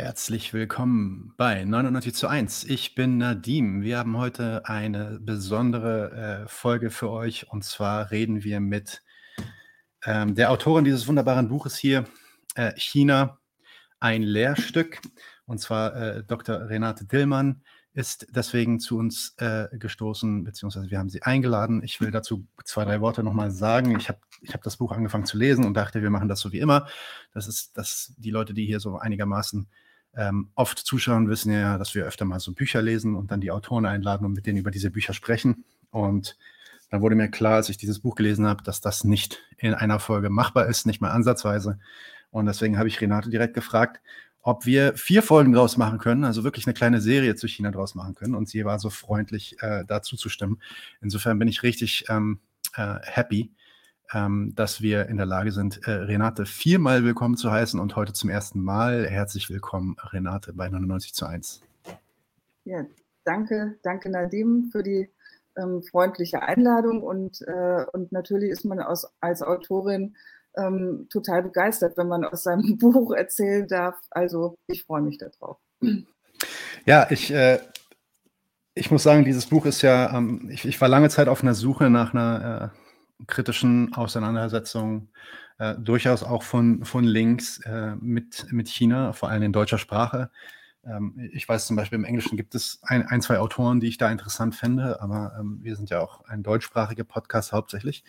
Herzlich willkommen bei 99 zu 1. Ich bin Nadim. Wir haben heute eine besondere äh, Folge für euch und zwar reden wir mit ähm, der Autorin dieses wunderbaren Buches hier, äh, China, ein Lehrstück, und zwar äh, Dr. Renate Dillmann ist deswegen zu uns äh, gestoßen, beziehungsweise wir haben sie eingeladen. Ich will dazu zwei, drei Worte nochmal sagen. Ich habe ich hab das Buch angefangen zu lesen und dachte, wir machen das so wie immer. Das ist, dass die Leute, die hier so einigermaßen ähm, oft zuschauen, wissen ja, dass wir öfter mal so Bücher lesen und dann die Autoren einladen und mit denen über diese Bücher sprechen. Und dann wurde mir klar, als ich dieses Buch gelesen habe, dass das nicht in einer Folge machbar ist, nicht mal ansatzweise. Und deswegen habe ich Renate direkt gefragt, ob wir vier Folgen draus machen können, also wirklich eine kleine Serie zu China draus machen können. Und sie war so freundlich, äh, dazu zu stimmen. Insofern bin ich richtig ähm, äh, happy, ähm, dass wir in der Lage sind, äh, Renate viermal willkommen zu heißen und heute zum ersten Mal herzlich willkommen, Renate, bei 99 zu 1. Ja, danke, danke Nadim für die ähm, freundliche Einladung und, äh, und natürlich ist man aus, als Autorin ähm, total begeistert, wenn man aus seinem Buch erzählen darf. Also ich freue mich darauf. Ja, ich, äh, ich muss sagen, dieses Buch ist ja, ähm, ich, ich, war lange Zeit auf einer Suche nach einer äh, kritischen Auseinandersetzung, äh, durchaus auch von, von Links äh, mit, mit China, vor allem in deutscher Sprache. Ähm, ich weiß zum Beispiel, im Englischen gibt es ein, ein zwei Autoren, die ich da interessant fände, aber ähm, wir sind ja auch ein deutschsprachiger Podcast hauptsächlich.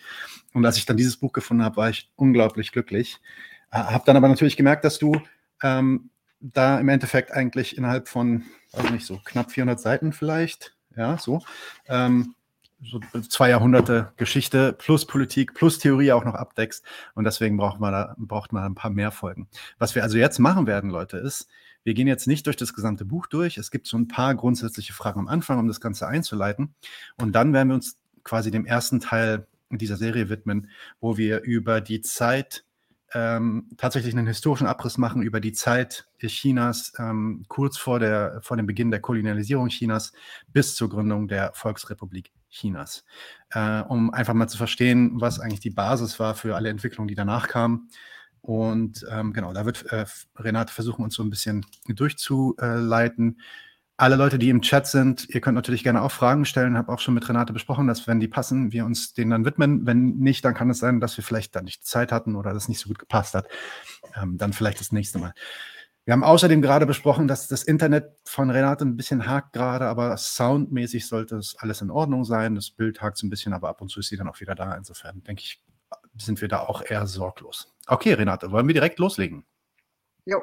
Und als ich dann dieses Buch gefunden habe, war ich unglaublich glücklich. Äh, habe dann aber natürlich gemerkt, dass du ähm, da im Endeffekt eigentlich innerhalb von, weiß nicht, so knapp 400 Seiten vielleicht, ja, so, ähm, so zwei Jahrhunderte Geschichte plus Politik plus Theorie auch noch abdeckst. Und deswegen braucht man da, braucht man ein paar mehr Folgen. Was wir also jetzt machen werden, Leute, ist, wir gehen jetzt nicht durch das gesamte Buch durch. Es gibt so ein paar grundsätzliche Fragen am Anfang, um das Ganze einzuleiten. Und dann werden wir uns quasi dem ersten Teil dieser Serie widmen, wo wir über die Zeit ähm, tatsächlich einen historischen Abriss machen über die Zeit Chinas ähm, kurz vor, der, vor dem Beginn der Kolonialisierung Chinas bis zur Gründung der Volksrepublik Chinas, äh, um einfach mal zu verstehen, was eigentlich die Basis war für alle Entwicklungen, die danach kamen und ähm, genau, da wird äh, Renate versuchen, uns so ein bisschen durchzuleiten. Alle Leute, die im Chat sind, ihr könnt natürlich gerne auch Fragen stellen. Ich Habe auch schon mit Renate besprochen, dass wenn die passen, wir uns denen dann widmen. Wenn nicht, dann kann es sein, dass wir vielleicht dann nicht Zeit hatten oder das nicht so gut gepasst hat. Ähm, dann vielleicht das nächste Mal. Wir haben außerdem gerade besprochen, dass das Internet von Renate ein bisschen hakt gerade, aber soundmäßig sollte es alles in Ordnung sein. Das Bild hakt so ein bisschen, aber ab und zu ist sie dann auch wieder da. Insofern denke ich, sind wir da auch eher sorglos. Okay, Renate, wollen wir direkt loslegen? Jo.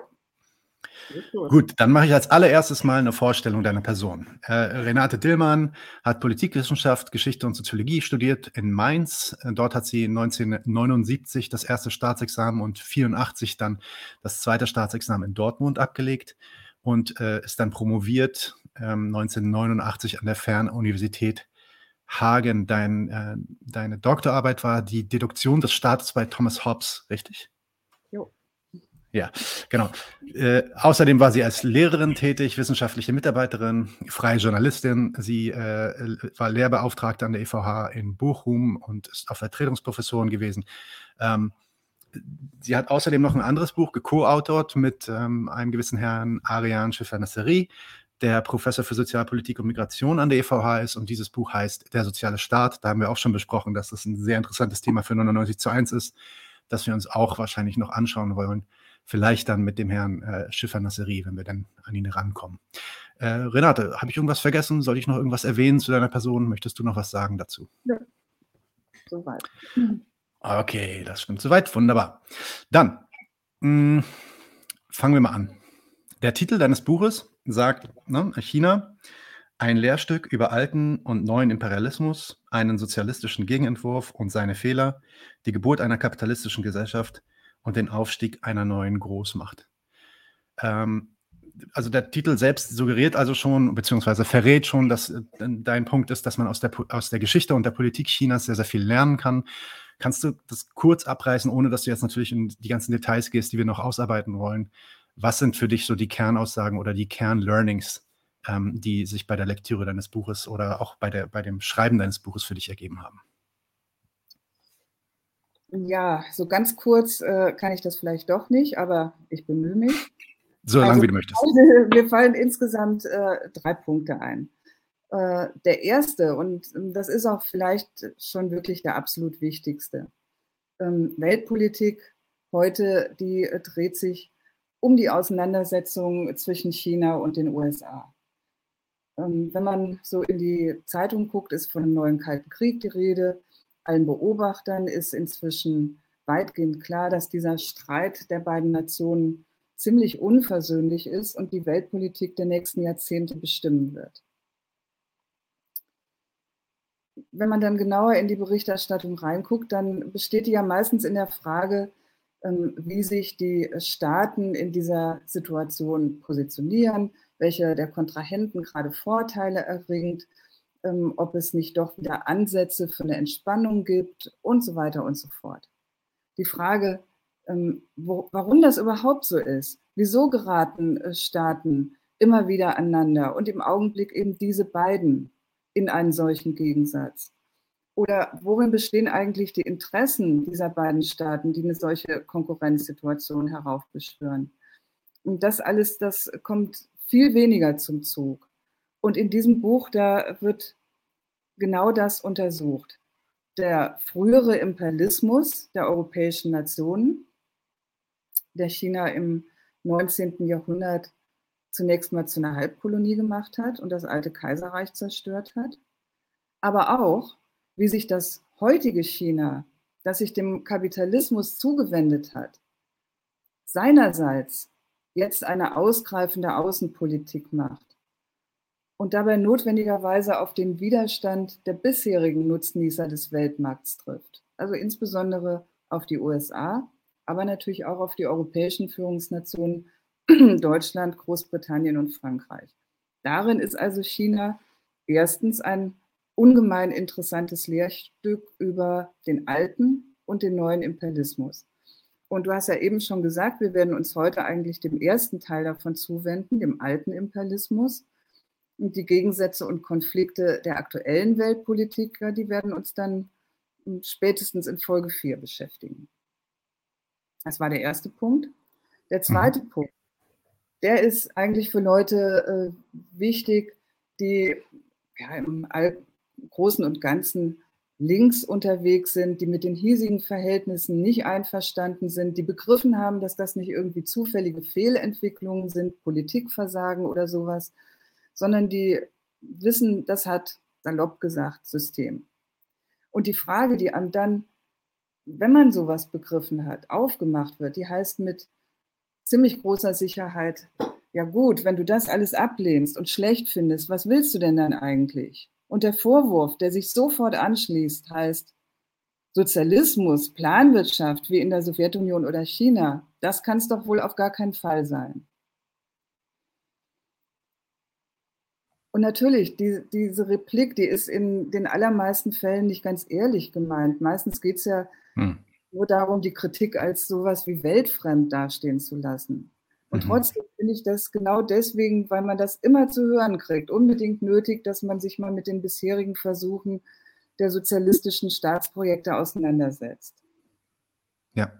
Gut, dann mache ich als allererstes mal eine Vorstellung deiner Person. Äh, Renate Dillmann hat Politikwissenschaft, Geschichte und Soziologie studiert in Mainz. Dort hat sie 1979 das erste Staatsexamen und 84 dann das zweite Staatsexamen in Dortmund abgelegt und äh, ist dann promoviert äh, 1989 an der Fernuniversität Hagen, dein, äh, deine Doktorarbeit war die Deduktion des Staates bei Thomas Hobbes, richtig? Jo. Ja, genau. Äh, außerdem war sie als Lehrerin tätig, wissenschaftliche Mitarbeiterin, freie Journalistin. Sie äh, war Lehrbeauftragte an der EVH in Bochum und ist auch Vertretungsprofessorin gewesen. Ähm, sie hat außerdem noch ein anderes Buch geco-autort mit ähm, einem gewissen Herrn Ariane Schiffer-Nasseri der Professor für Sozialpolitik und Migration an der EVH ist und dieses Buch heißt Der soziale Staat. Da haben wir auch schon besprochen, dass das ein sehr interessantes Thema für 99 zu 1 ist, das wir uns auch wahrscheinlich noch anschauen wollen. Vielleicht dann mit dem Herrn äh, Schiffer Nasseri, wenn wir dann an ihn rankommen. Äh, Renate, habe ich irgendwas vergessen? Soll ich noch irgendwas erwähnen zu deiner Person? Möchtest du noch was sagen dazu? Ja, soweit. Okay, das stimmt soweit. Wunderbar. Dann mh, hm, fangen wir mal an. Der Titel deines Buches sagt, ne, China, ein Lehrstück über alten und neuen Imperialismus, einen sozialistischen Gegenentwurf und seine Fehler, die Geburt einer kapitalistischen Gesellschaft und den Aufstieg einer neuen Großmacht. Ähm, also der Titel selbst suggeriert also schon, beziehungsweise verrät schon, dass äh, dein Punkt ist, dass man aus der, aus der Geschichte und der Politik Chinas sehr, sehr viel lernen kann. Kannst du das kurz abreißen, ohne dass du jetzt natürlich in die ganzen Details gehst, die wir noch ausarbeiten wollen? Was sind für dich so die Kernaussagen oder die Kernlearnings, ähm, die sich bei der Lektüre deines Buches oder auch bei, der, bei dem Schreiben deines Buches für dich ergeben haben? Ja, so ganz kurz äh, kann ich das vielleicht doch nicht, aber ich bemühe mich. So lange also, wie du möchtest. Mir fallen insgesamt äh, drei Punkte ein. Äh, der erste, und das ist auch vielleicht schon wirklich der absolut wichtigste. Ähm, Weltpolitik heute, die dreht sich um die Auseinandersetzung zwischen China und den USA. Ähm, wenn man so in die Zeitung guckt, ist von einem neuen Kalten Krieg die Rede. Allen Beobachtern ist inzwischen weitgehend klar, dass dieser Streit der beiden Nationen ziemlich unversöhnlich ist und die Weltpolitik der nächsten Jahrzehnte bestimmen wird. Wenn man dann genauer in die Berichterstattung reinguckt, dann besteht die ja meistens in der Frage, ähm, wie sich die Staaten in dieser Situation positionieren, welche der Kontrahenten gerade Vorteile erringt, ähm, ob es nicht doch wieder Ansätze für eine Entspannung gibt und so weiter und so fort. Die Frage, ähm, wo, warum das überhaupt so ist. Wieso geraten äh, Staaten immer wieder aneinander und im Augenblick eben diese beiden in einen solchen Gegensatz? Oder worin bestehen eigentlich die Interessen dieser beiden Staaten, die eine solche Konkurrenzsituation heraufbeschwören? Und das alles, das kommt viel weniger zum Zug. Und in diesem Buch, da wird genau das untersucht. Der frühere Imperialismus der europäischen Nationen, der China im 19. Jahrhundert zunächst mal zu einer Halbkolonie gemacht hat und das alte Kaiserreich zerstört hat. Aber auch, wie sich das heutige China, das sich dem Kapitalismus zugewendet hat, seinerseits jetzt eine ausgreifende Außenpolitik macht und dabei notwendigerweise auf den Widerstand der bisherigen Nutznießer des Weltmarkts trifft, also insbesondere auf die USA, aber natürlich auch auf die europäischen Führungsnationen Deutschland, Großbritannien und Frankreich. Darin ist also China erstens ein ungemein interessantes Lehrstück über den alten und den neuen Imperialismus. Und du hast ja eben schon gesagt, wir werden uns heute eigentlich dem ersten Teil davon zuwenden, dem alten Imperialismus. Und die Gegensätze und Konflikte der aktuellen Weltpolitik, die werden uns dann hm, spätestens in Folge 4 beschäftigen. Das war der erste Punkt. Der zweite mhm. Punkt, der ist eigentlich für Leute äh, wichtig, die ja, im All Großen und Ganzen links unterwegs sind, die mit den hiesigen Verhältnissen nicht einverstanden sind, die begriffen haben, dass das nicht irgendwie zufällige Fehlentwicklungen sind, Politikversagen oder sowas, sondern die wissen, das hat salopp gesagt System. Und die Frage, die einem dann, wenn man sowas begriffen hat, aufgemacht wird, die heißt mit ziemlich großer Sicherheit, ja gut, wenn du das alles ablehnst und schlecht findest, was willst du denn dann eigentlich? Und der Vorwurf, der sich sofort anschließt, heißt, Sozialismus, Planwirtschaft wie in der Sowjetunion oder China, das kann es doch wohl auf gar keinen Fall sein. Und natürlich, die, diese Replik, die ist in den allermeisten Fällen nicht ganz ehrlich gemeint. Meistens geht es ja hm. nur darum, die Kritik als sowas wie weltfremd dastehen zu lassen. Und mhm. trotzdem finde ich das genau deswegen, weil man das immer zu hören kriegt, unbedingt nötig, dass man sich mal mit den bisherigen Versuchen der sozialistischen Staatsprojekte auseinandersetzt. Ja.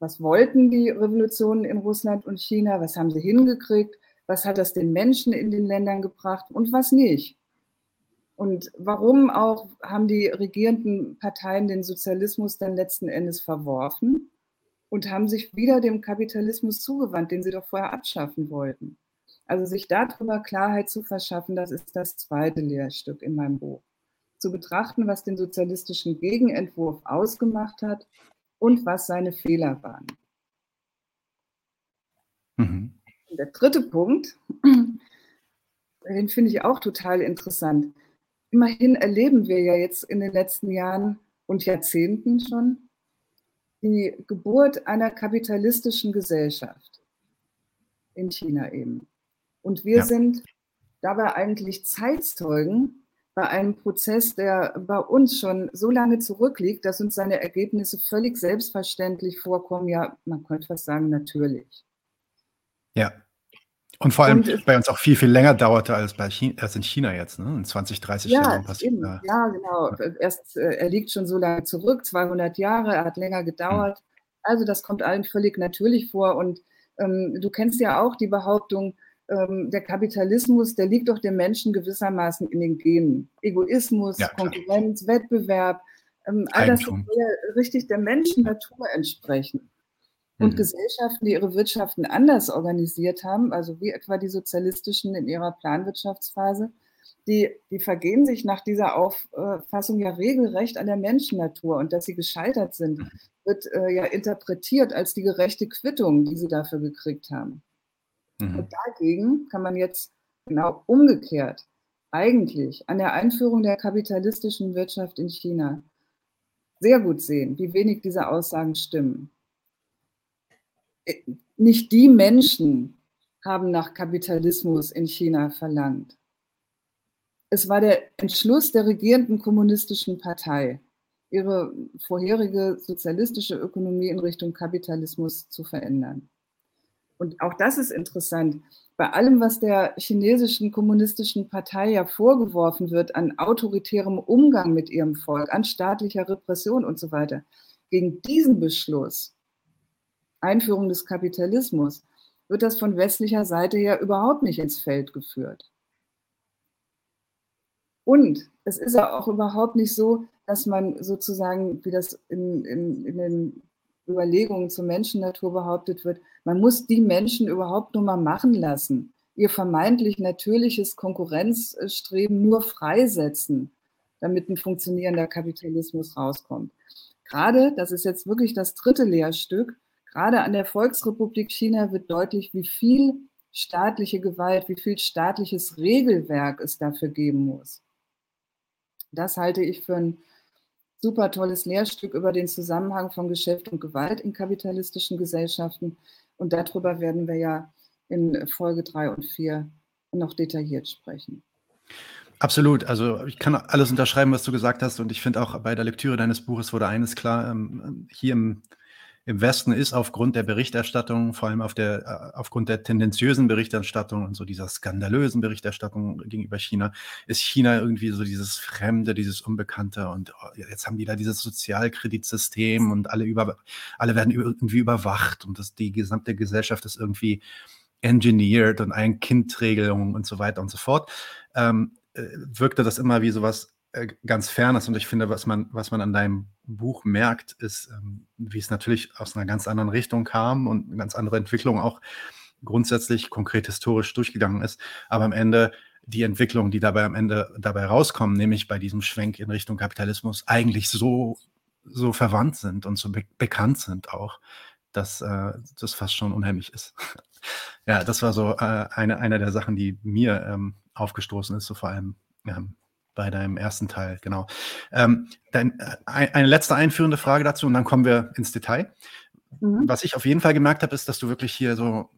Was wollten die Revolutionen in Russland und China? Was haben sie hingekriegt? Was hat das den Menschen in den Ländern gebracht und was nicht? Und warum auch haben die regierenden Parteien den Sozialismus dann letzten Endes verworfen? und haben sich wieder dem Kapitalismus zugewandt, den sie doch vorher abschaffen wollten. Also sich darüber Klarheit zu verschaffen, das ist das zweite Lehrstück in meinem Buch. Zu betrachten, was den sozialistischen Gegenentwurf ausgemacht hat und was seine Fehler waren. Mhm. Der dritte Punkt, den finde ich auch total interessant. Immerhin erleben wir ja jetzt in den letzten Jahren und Jahrzehnten schon, die Geburt einer kapitalistischen Gesellschaft in China eben. Und wir ja. sind dabei eigentlich Zeitzeugen bei einem Prozess, der bei uns schon so lange zurückliegt, dass uns seine Ergebnisse völlig selbstverständlich vorkommen. Ja, man könnte fast sagen, natürlich. Ja. Und vor allem und, bei uns auch viel, viel länger dauerte als, bei China, als in China jetzt, ne? in 20, 30 ja, Jahren passiert. Eben. Da. Ja, genau. Erst, äh, er liegt schon so lange zurück, 200 Jahre, er hat länger gedauert. Hm. Also das kommt allen völlig natürlich vor und Ähm, du kennst ja auch die Behauptung, ähm, der Kapitalismus, der liegt doch dem Menschen gewissermaßen in den Genen. Egoismus, ja, Konkurrenz, Wettbewerb, ähm, all das soll richtig der Menschennatur entsprechen. Und mhm. Gesellschaften, die ihre Wirtschaften anders organisiert haben, also wie etwa die sozialistischen in ihrer Planwirtschaftsphase, die, die vergehen sich nach dieser Auffassung ja regelrecht an der Menschennatur. Und dass sie gescheitert sind, mhm. wird äh, ja interpretiert als die gerechte Quittung, die sie dafür gekriegt haben. Mhm. Und dagegen kann man jetzt genau umgekehrt eigentlich an der Einführung der kapitalistischen Wirtschaft in China sehr gut sehen, wie wenig diese Aussagen stimmen. Äh, nicht die Menschen haben nach Kapitalismus in China verlangt. Es war der Entschluss der regierenden kommunistischen Partei, ihre vorherige sozialistische Ökonomie in Richtung Kapitalismus zu verändern. Und auch das ist interessant. Bei allem, was der chinesischen kommunistischen Partei ja vorgeworfen wird an autoritärem Umgang mit ihrem Volk, an staatlicher Repression und so weiter, gegen diesen Beschluss, Einführung des Kapitalismus, wird das von westlicher Seite her überhaupt nicht ins Feld geführt. Und es ist ja auch überhaupt nicht so, dass man sozusagen, wie das in, in, in den Überlegungen zur Menschennatur behauptet wird, man muss die Menschen überhaupt nur mal machen lassen, ihr vermeintlich natürliches Konkurrenzstreben nur freisetzen, damit ein funktionierender Kapitalismus rauskommt. Gerade, das ist jetzt wirklich das dritte Lehrstück, gerade an der Volksrepublik China wird deutlich, wie viel staatliche Gewalt, wie viel staatliches Regelwerk es dafür geben muss. Das halte ich für ein super tolles Lehrstück über den Zusammenhang von Geschäft und Gewalt in kapitalistischen Gesellschaften. Und darüber werden wir ja in Folge 3 und 4 noch detailliert sprechen. Absolut. Also ich kann alles unterschreiben, was du gesagt hast. Und ich finde auch bei der Lektüre deines Buches wurde eines klar, ähm, hier im im Westen ist aufgrund der Berichterstattung, vor allem auf der, äh, aufgrund der tendenziösen Berichterstattung und so dieser skandalösen Berichterstattung gegenüber China, ist China irgendwie so dieses Fremde, dieses Unbekannte und oh, jetzt haben die da dieses Sozialkreditsystem und alle über, alle werden irgendwie überwacht und das, die gesamte Gesellschaft ist irgendwie engineered und ein Kindregelung und so weiter und so fort. Ähm, äh, wirkte das immer wie sowas äh, ganz fernes. Und ich finde, was man, was man an deinem Buch merkt, ist, ähm, wie es natürlich aus einer ganz anderen Richtung kam und eine ganz andere Entwicklung auch grundsätzlich konkret historisch durchgegangen ist. Aber am Ende die Entwicklungen, die dabei am Ende dabei rauskommen, nämlich bei diesem Schwenk in Richtung Kapitalismus, eigentlich so, so verwandt sind und so be bekannt sind auch, dass äh, das fast schon unheimlich ist. ja, das war so äh, eine, eine der Sachen, die mir ähm, aufgestoßen ist, so vor allem ähm, bei deinem ersten Teil, genau. Ähm, dein, äh, eine letzte einführende Frage dazu und dann kommen wir ins Detail. Mhm. Was ich auf jeden Fall gemerkt habe, ist, dass du wirklich hier so,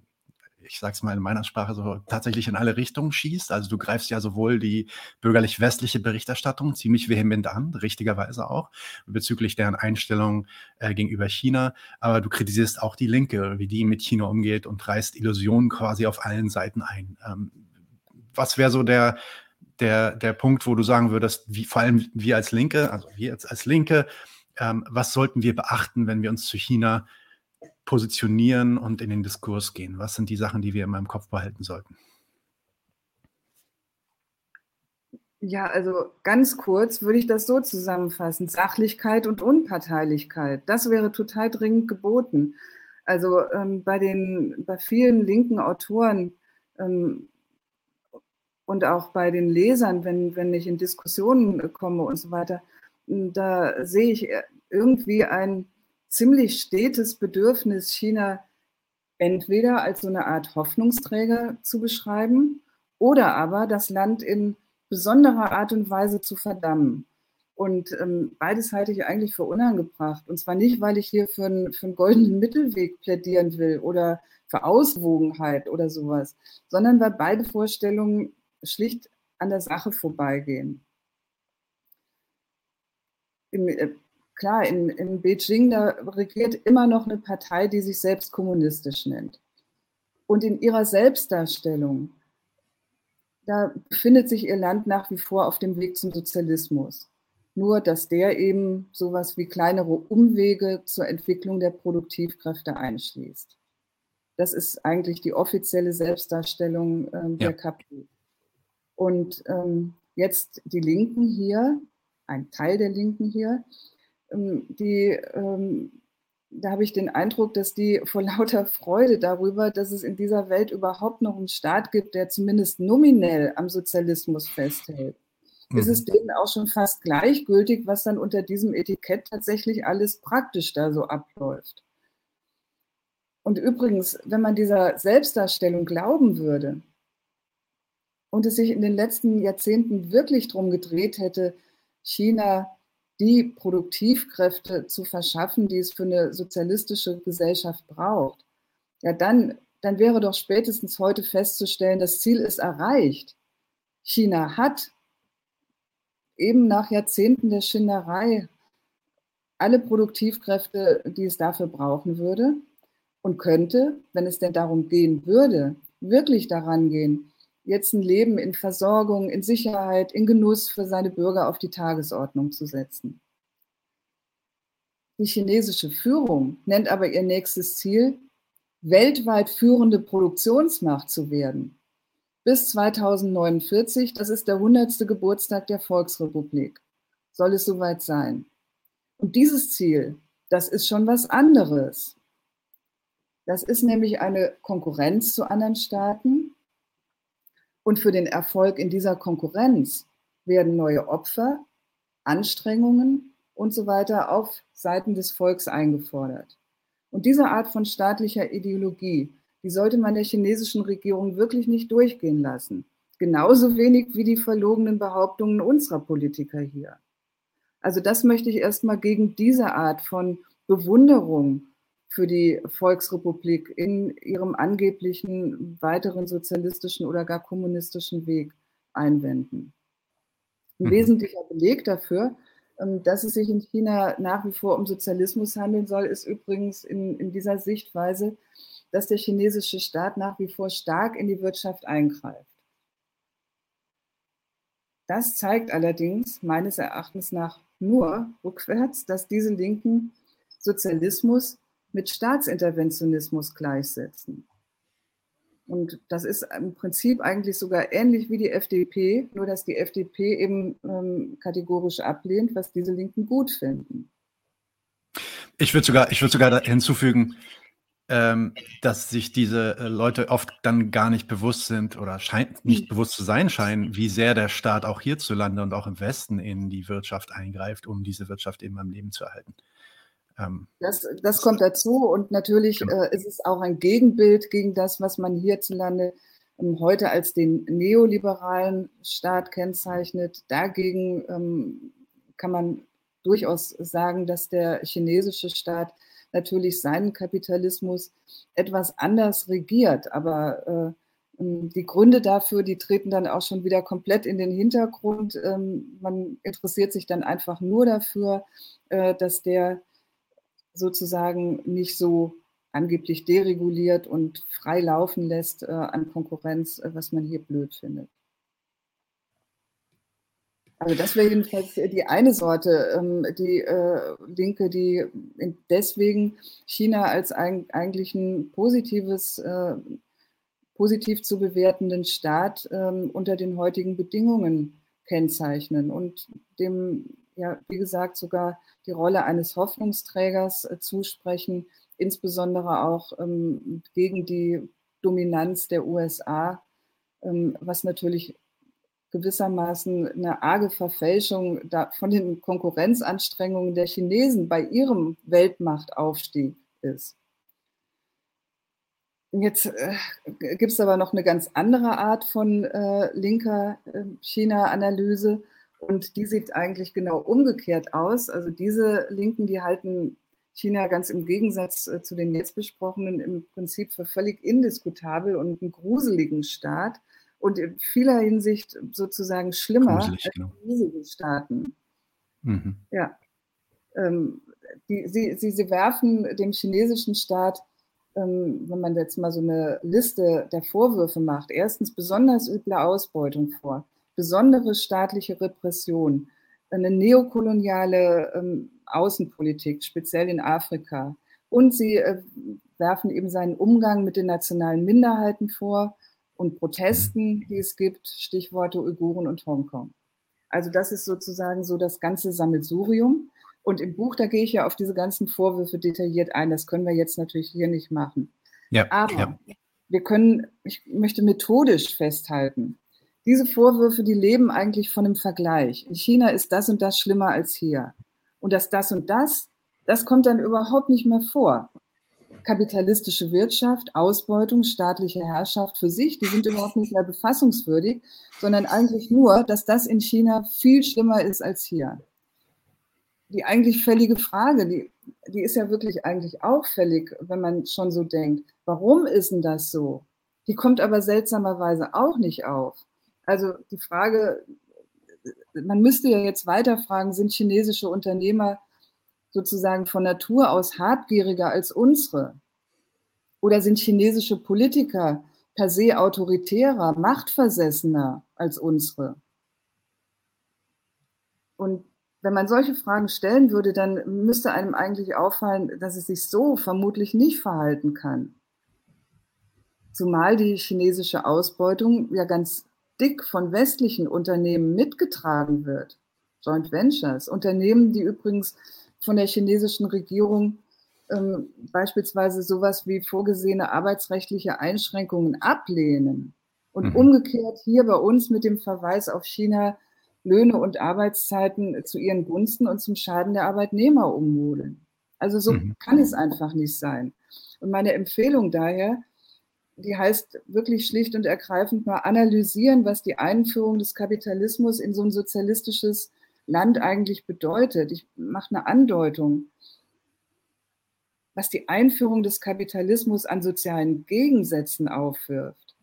ich sag's mal in meiner Sprache, so tatsächlich in alle Richtungen schießt. Also du greifst ja sowohl die bürgerlich-westliche Berichterstattung ziemlich vehement an, richtigerweise auch, bezüglich deren Einstellung äh, gegenüber China, aber du kritisierst auch die Linke, wie die mit China umgeht und reißt Illusionen quasi auf allen Seiten ein. Ähm, was wäre so der, der, der Punkt, wo du sagen würdest, wie, vor allem wir als Linke, also wir jetzt als Linke, ähm, was sollten wir beachten, wenn wir uns zu China positionieren und in den Diskurs gehen? Was sind die Sachen, die wir in meinem Kopf behalten sollten? Ja, also ganz kurz würde ich das so zusammenfassen. Sachlichkeit und Unparteilichkeit, das wäre total dringend geboten. Also ähm, bei, den, bei vielen linken Autoren ähm, und auch bei den Lesern, wenn, wenn ich in Diskussionen komme und so weiter, da sehe ich irgendwie ein ziemlich stetes Bedürfnis, China entweder als so eine Art Hoffnungsträger zu beschreiben oder aber das Land in besonderer Art und Weise zu verdammen. Und ähm, beides halte ich eigentlich für unangebracht. Und zwar nicht, weil ich hier für, ein, für einen goldenen Mittelweg plädieren will oder für Auswogenheit oder sowas, sondern weil beide Vorstellungen schlicht an der Sache vorbeigehen. Im, äh, klar, in, in Beijing, da regiert immer noch eine Partei, die sich selbst kommunistisch nennt. Und in ihrer Selbstdarstellung, da befindet sich ihr Land nach wie vor auf dem Weg zum Sozialismus. Nur, dass der eben sowas wie kleinere Umwege zur Entwicklung der Produktivkräfte einschließt. Das ist eigentlich die offizielle Selbstdarstellung äh, der ja. KP. Und ähm, jetzt die Linken hier, ein Teil der Linken hier, ähm, die, ähm, da habe ich den Eindruck, dass die vor lauter Freude darüber, dass es in dieser Welt überhaupt noch einen Staat gibt, der zumindest nominell am Sozialismus festhält, mhm. ist es denen auch schon fast gleichgültig, was dann unter diesem Etikett tatsächlich alles praktisch da so abläuft. Und übrigens, wenn man dieser Selbstdarstellung glauben würde und es sich in den letzten Jahrzehnten wirklich darum gedreht hätte, China die Produktivkräfte zu verschaffen, die es für eine sozialistische Gesellschaft braucht, ja, dann, dann wäre doch spätestens heute festzustellen, das Ziel ist erreicht. China hat eben nach Jahrzehnten der Schinderei alle Produktivkräfte, die es dafür brauchen würde und könnte, wenn es denn darum gehen würde, wirklich daran gehen, jetzt ein Leben in Versorgung, in Sicherheit, in Genuss für seine Bürger auf die Tagesordnung zu setzen. Die chinesische Führung nennt aber ihr nächstes Ziel, weltweit führende Produktionsmacht zu werden. Bis 2049, das ist der 100. Geburtstag der Volksrepublik, soll es soweit sein. Und dieses Ziel, das ist schon was anderes. Das ist nämlich eine Konkurrenz zu anderen Staaten, und für den Erfolg in dieser Konkurrenz werden neue Opfer, Anstrengungen und so weiter auf Seiten des Volks eingefordert. Und diese Art von staatlicher Ideologie, die sollte man der chinesischen Regierung wirklich nicht durchgehen lassen. Genauso wenig wie die verlogenen Behauptungen unserer Politiker hier. Also das möchte ich erstmal gegen diese Art von Bewunderung für die Volksrepublik in ihrem angeblichen weiteren sozialistischen oder gar kommunistischen Weg einwenden. Ein mhm. wesentlicher Beleg dafür, ähm, dass es sich in China nach wie vor um Sozialismus handeln soll, ist übrigens in, in dieser Sichtweise, dass der chinesische Staat nach wie vor stark in die Wirtschaft eingreift. Das zeigt allerdings meines Erachtens nach nur rückwärts, dass diese Linken Sozialismus mit Staatsinterventionismus gleichsetzen. Und das ist im Prinzip eigentlich sogar ähnlich wie die FDP, nur dass die FDP eben ähm, kategorisch ablehnt, was diese Linken gut finden. Ich würde sogar, ich sogar hinzufügen, ähm, dass sich diese äh, Leute oft dann gar nicht bewusst sind oder scheint, nicht hm. bewusst zu sein scheinen, wie sehr der Staat auch hierzulande und auch im Westen in die Wirtschaft eingreift, um diese Wirtschaft eben am Leben zu erhalten. Ähm, das, das kommt dazu und natürlich genau. äh, ist es auch ein Gegenbild gegen das, was man hierzulande ähm, heute als den neoliberalen Staat kennzeichnet. Dagegen ähm, kann man durchaus sagen, dass der chinesische Staat natürlich seinen Kapitalismus etwas anders regiert, aber äh, ähm, die Gründe dafür, die treten dann auch schon wieder komplett in den Hintergrund. Ähm, man interessiert sich dann einfach nur dafür, äh, dass der sozusagen nicht so angeblich dereguliert und frei laufen lässt äh, an Konkurrenz, äh, was man hier blöd findet. Also das wäre jedenfalls die eine Sorte, ähm, die äh, Linke, die deswegen China als ein, eigentlich ein positives, äh, positiv zu bewertenden Staat ähm, unter den heutigen Bedingungen kennzeichnen und dem ja, wie gesagt, sogar die Rolle eines Hoffnungsträgers äh, zusprechen, insbesondere auch ähm, gegen die Dominanz der USA, ähm, was natürlich gewissermaßen eine arge Verfälschung von den Konkurrenzanstrengungen der Chinesen bei ihrem Weltmachtaufstieg ist. Jetzt äh, gibt es aber noch eine ganz andere Art von äh, linker äh, China-Analyse. Und die sieht eigentlich genau umgekehrt aus. Also diese Linken, die halten China ganz im Gegensatz äh, zu den jetzt besprochenen im Prinzip für völlig indiskutabel und einen gruseligen Staat und in vieler Hinsicht sozusagen schlimmer Gruselig, als genau. riesige Staaten. Mhm. Ja. Ähm, die, sie, sie, sie werfen dem chinesischen Staat, ähm, wenn man jetzt mal so eine Liste der Vorwürfe macht, erstens besonders üble Ausbeutung vor besondere staatliche Repression, eine neokoloniale ähm, Außenpolitik, speziell in Afrika, Und sie äh, werfen eben seinen Umgang mit den nationalen Minderheiten vor und Protesten, die es gibt, Stichworte Uiguren und Hongkong. Also das ist sozusagen so das ganze Sammelsurium. Und im Buch, da gehe ich ja auf diese ganzen Vorwürfe detailliert ein. Das können wir jetzt natürlich hier nicht machen. Ja, Aber ja. wir können, ich möchte methodisch festhalten, diese Vorwürfe, die leben eigentlich von einem Vergleich. In China ist das und das schlimmer als hier. Und dass das und das, das kommt dann überhaupt nicht mehr vor. Kapitalistische Wirtschaft, Ausbeutung, staatliche Herrschaft für sich, die sind überhaupt nicht mehr befassungswürdig, sondern eigentlich nur, dass das in China viel schlimmer ist als hier. Die eigentlich fällige Frage, die, die ist ja wirklich eigentlich auch fällig, wenn man schon so denkt. Warum ist denn das so? Die kommt aber seltsamerweise auch nicht auf. Also die Frage, man müsste ja jetzt weiter fragen, sind chinesische Unternehmer sozusagen von Natur aus habgieriger als unsere? Oder sind chinesische Politiker per se autoritärer, machtversessener als unsere? Und wenn man solche Fragen stellen würde, dann müsste einem eigentlich auffallen, dass es sich so vermutlich nicht verhalten kann. Zumal die chinesische Ausbeutung ja ganz dick von westlichen Unternehmen mitgetragen wird. Joint Ventures, Unternehmen, die übrigens von der chinesischen Regierung ähm, beispielsweise sowas wie vorgesehene arbeitsrechtliche Einschränkungen ablehnen und mhm. umgekehrt hier bei uns mit dem Verweis auf China Löhne und Arbeitszeiten zu ihren Gunsten und zum Schaden der Arbeitnehmer ummodeln. Also so mhm. kann es einfach nicht sein. Und meine Empfehlung daher, die heißt wirklich schlicht und ergreifend mal analysieren, was die Einführung des Kapitalismus in so ein sozialistisches Land eigentlich bedeutet. Ich mache eine Andeutung. Was die Einführung des Kapitalismus an sozialen Gegensätzen aufwirft,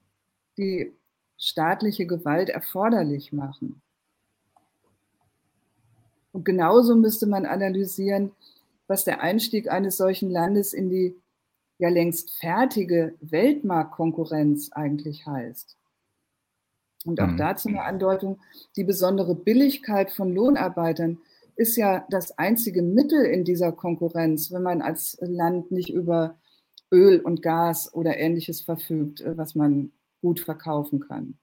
die staatliche Gewalt erforderlich machen. Und genauso müsste man analysieren, was der Einstieg eines solchen Landes in die ja längst fertige Weltmarktkonkurrenz eigentlich heißt. Und auch mhm. dazu eine Andeutung, die besondere Billigkeit von Lohnarbeitern ist ja das einzige Mittel in dieser Konkurrenz, wenn man als Land nicht über Öl und Gas oder ähnliches verfügt, äh, was man gut verkaufen kann.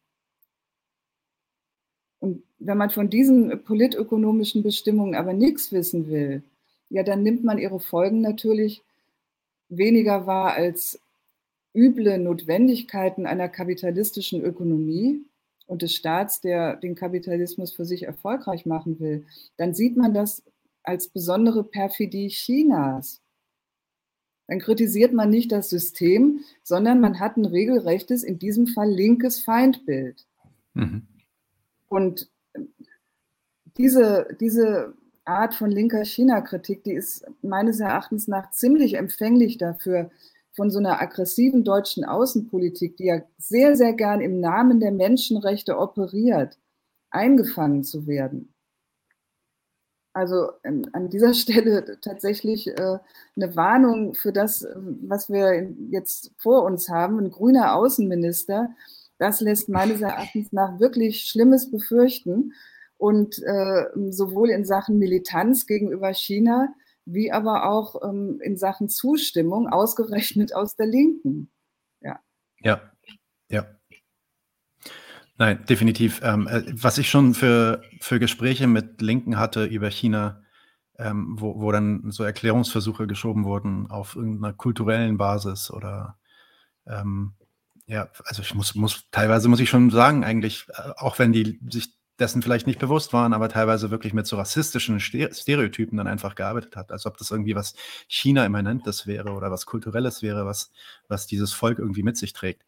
Und wenn man von diesen politökonomischen Bestimmungen aber nichts wissen will, ja, dann nimmt man ihre Folgen natürlich weniger wahr als üble Notwendigkeiten einer kapitalistischen Ökonomie und des Staats, der den Kapitalismus für sich erfolgreich machen will, dann sieht man das als besondere Perfidie Chinas. Dann kritisiert man nicht das System, sondern man hat ein regelrechtes, in diesem Fall linkes Feindbild. Mhm. Und diese, diese Art von linker China-Kritik, die ist meines Erachtens nach ziemlich empfänglich dafür, von so einer aggressiven deutschen Außenpolitik, die ja sehr, sehr gern im Namen der Menschenrechte operiert, eingefangen zu werden. Also ähm, an dieser Stelle tatsächlich äh, eine Warnung für das, was wir jetzt vor uns haben. Ein grüner Außenminister, das lässt meines Erachtens nach wirklich Schlimmes befürchten und äh, sowohl in Sachen Militanz gegenüber China wie aber auch ähm, in Sachen Zustimmung ausgerechnet aus der Linken. Ja. Ja, ja. Nein, definitiv. Ähm, äh, was ich schon für, für Gespräche mit Linken hatte über China, ähm, wo, wo dann so Erklärungsversuche geschoben wurden auf irgendeiner kulturellen Basis oder ähm, ja, also ich muss, muss, teilweise muss ich schon sagen, eigentlich, äh, auch wenn die sich dessen vielleicht nicht bewusst waren, aber teilweise wirklich mit so rassistischen Stereotypen dann einfach gearbeitet hat, als ob das irgendwie was China-immanentes wäre oder was Kulturelles wäre, was, was dieses Volk irgendwie mit sich trägt.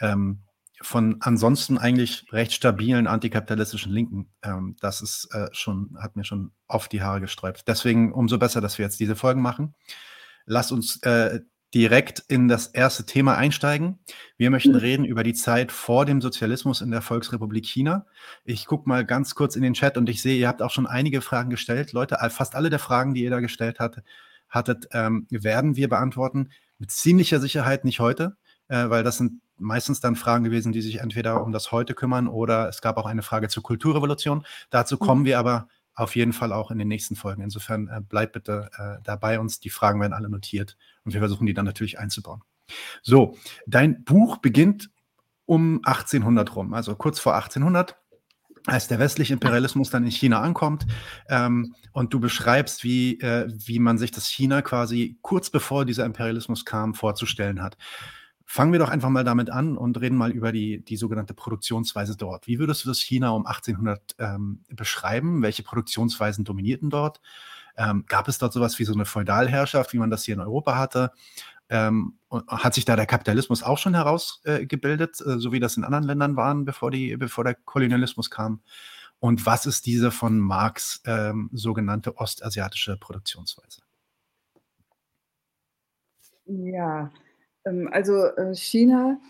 Ähm, von ansonsten eigentlich recht stabilen antikapitalistischen Linken, ähm, das ist äh, schon, hat mir schon oft die Haare gesträubt. Deswegen umso besser, dass wir jetzt diese Folgen machen. Lass uns äh, direkt in das erste Thema einsteigen. Wir möchten mhm. reden über die Zeit vor dem Sozialismus in der Volksrepublik China. Ich gucke mal ganz kurz in den Chat und ich sehe, ihr habt auch schon einige Fragen gestellt. Leute, fast alle der Fragen, die ihr da gestellt hat, hattet, ähm, werden wir beantworten. Mit ziemlicher Sicherheit nicht heute, äh, weil das sind meistens dann Fragen gewesen, die sich entweder um das Heute kümmern oder es gab auch eine Frage zur Kulturrevolution. Dazu kommen mhm. wir aber auf jeden Fall auch in den nächsten Folgen. Insofern äh, bleibt bitte äh, dabei uns. Die Fragen werden alle notiert und wir versuchen die dann natürlich einzubauen. So, dein Buch beginnt um 1800 rum, also kurz vor 1800 als der westliche Imperialismus dann in China ankommt ähm, und du beschreibst, wie, äh, wie man sich das China quasi kurz bevor dieser Imperialismus kam, vorzustellen hat. Fangen wir doch einfach mal damit an und reden mal über die, die sogenannte Produktionsweise dort. Wie würdest du das China um 1800 ähm, beschreiben? Welche Produktionsweisen dominierten dort? Ähm, gab es dort sowas wie so eine Feudalherrschaft, wie man das hier in Europa hatte? Ähm, hat sich da der Kapitalismus auch schon herausgebildet, äh, so wie das in anderen Ländern waren, bevor, bevor der Kolonialismus kam? Und was ist diese von Marx ähm, sogenannte ostasiatische Produktionsweise? Ja, ähm, also äh, China,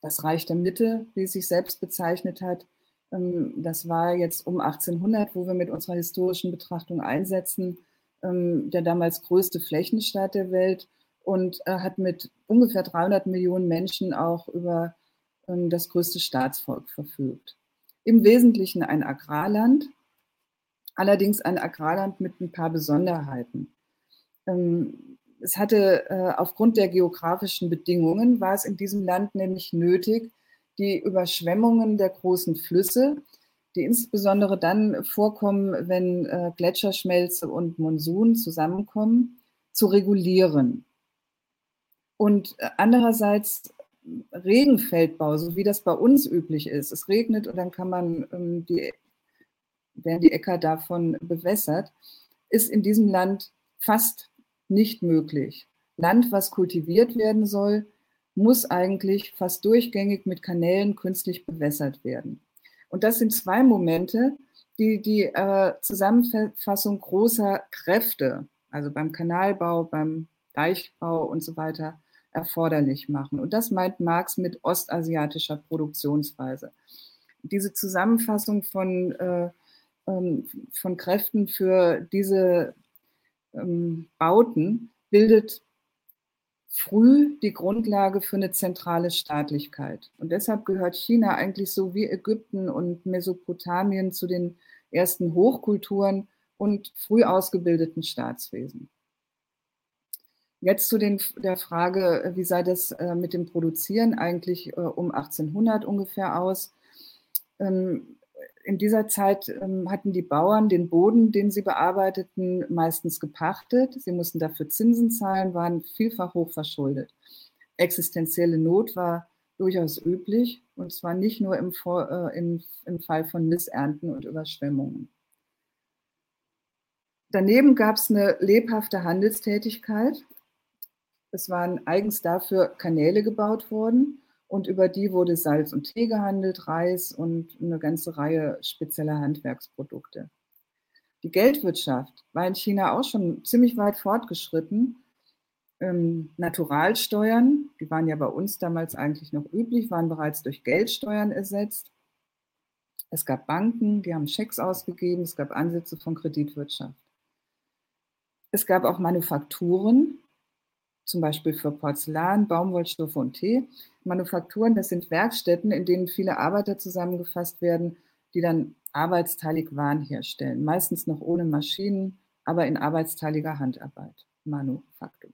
das Reich der Mitte, wie es sich selbst bezeichnet hat, das war jetzt um 1800, wo wir mit unserer historischen Betrachtung einsetzen, ähm, der damals größte Flächenstaat der Welt und äh, hat mit ungefähr 300 Millionen Menschen auch über das größte Staatsvolk verfügt. Im Wesentlichen ein Agrarland, allerdings ein Agrarland mit ein paar Besonderheiten es hatte äh, aufgrund der geografischen Bedingungen, war es in diesem Land nämlich nötig, die Überschwemmungen der großen Flüsse, die insbesondere dann vorkommen, wenn äh, Gletscherschmelze und Monsun zusammenkommen, zu regulieren. Und äh, andererseits Regenfeldbau, so wie das bei uns üblich ist. Es regnet und dann kann man ähm, die, werden die Äcker davon bewässert, ist in diesem Land fast nicht möglich. Land, was kultiviert werden soll, muss eigentlich fast durchgängig mit Kanälen künstlich bewässert werden. Und das sind zwei Momente, die die äh, Zusammenfassung großer Kräfte, also beim Kanalbau, beim Deichbau und so weiter, erforderlich machen. Und das meint Marx mit ostasiatischer Produktionsweise. Diese Zusammenfassung von, äh, ähm, von Kräften für diese ähm, Bauten bildet früh die Grundlage für eine zentrale Staatlichkeit. Und deshalb gehört China eigentlich so wie Ägypten und Mesopotamien zu den ersten Hochkulturen und früh ausgebildeten Staatswesen. Jetzt zu den, der Frage, wie sah das äh, mit dem Produzieren eigentlich äh, um 1800 ungefähr aus? Ähm, in dieser Zeit ähm, hatten die Bauern den Boden, den sie bearbeiteten, meistens gepachtet. Sie mussten dafür Zinsen zahlen, waren vielfach hoch verschuldet. Existenzielle Not war durchaus üblich und zwar nicht nur im, äh, im, im Fall von Missernten und Überschwemmungen. Daneben gab es eine lebhafte Handelstätigkeit. Es waren eigens dafür Kanäle gebaut worden und über die wurde Salz und Tee gehandelt, Reis und eine ganze Reihe spezieller Handwerksprodukte. Die Geldwirtschaft war in China auch schon ziemlich weit fortgeschritten. Ähm, Naturalsteuern, die waren ja bei uns damals eigentlich noch üblich, waren bereits durch Geldsteuern ersetzt. Es gab Banken, die haben Schecks ausgegeben, es gab Ansätze von Kreditwirtschaft. Es gab auch Manufakturen, zum Beispiel für Porzellan, Baumwollstoffe und Tee. Manufakturen, das sind Werkstätten, in denen viele Arbeiter zusammengefasst werden, die dann arbeitsteilig Waren herstellen. Meistens noch ohne Maschinen, aber in arbeitsteiliger Handarbeit. Manufaktur.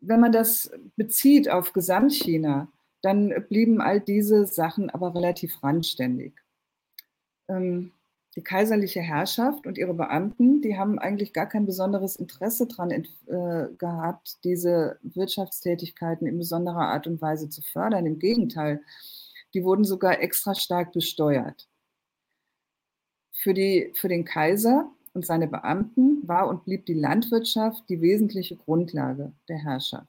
Wenn man das bezieht auf Gesamtchina, dann blieben all diese Sachen aber relativ randständig. Ähm, die kaiserliche Herrschaft und ihre Beamten, die haben eigentlich gar kein besonderes Interesse daran äh, gehabt, diese Wirtschaftstätigkeiten in besonderer Art und Weise zu fördern. Im Gegenteil, die wurden sogar extra stark besteuert. Für, die, für den Kaiser und seine Beamten war und blieb die Landwirtschaft die wesentliche Grundlage der Herrschaft.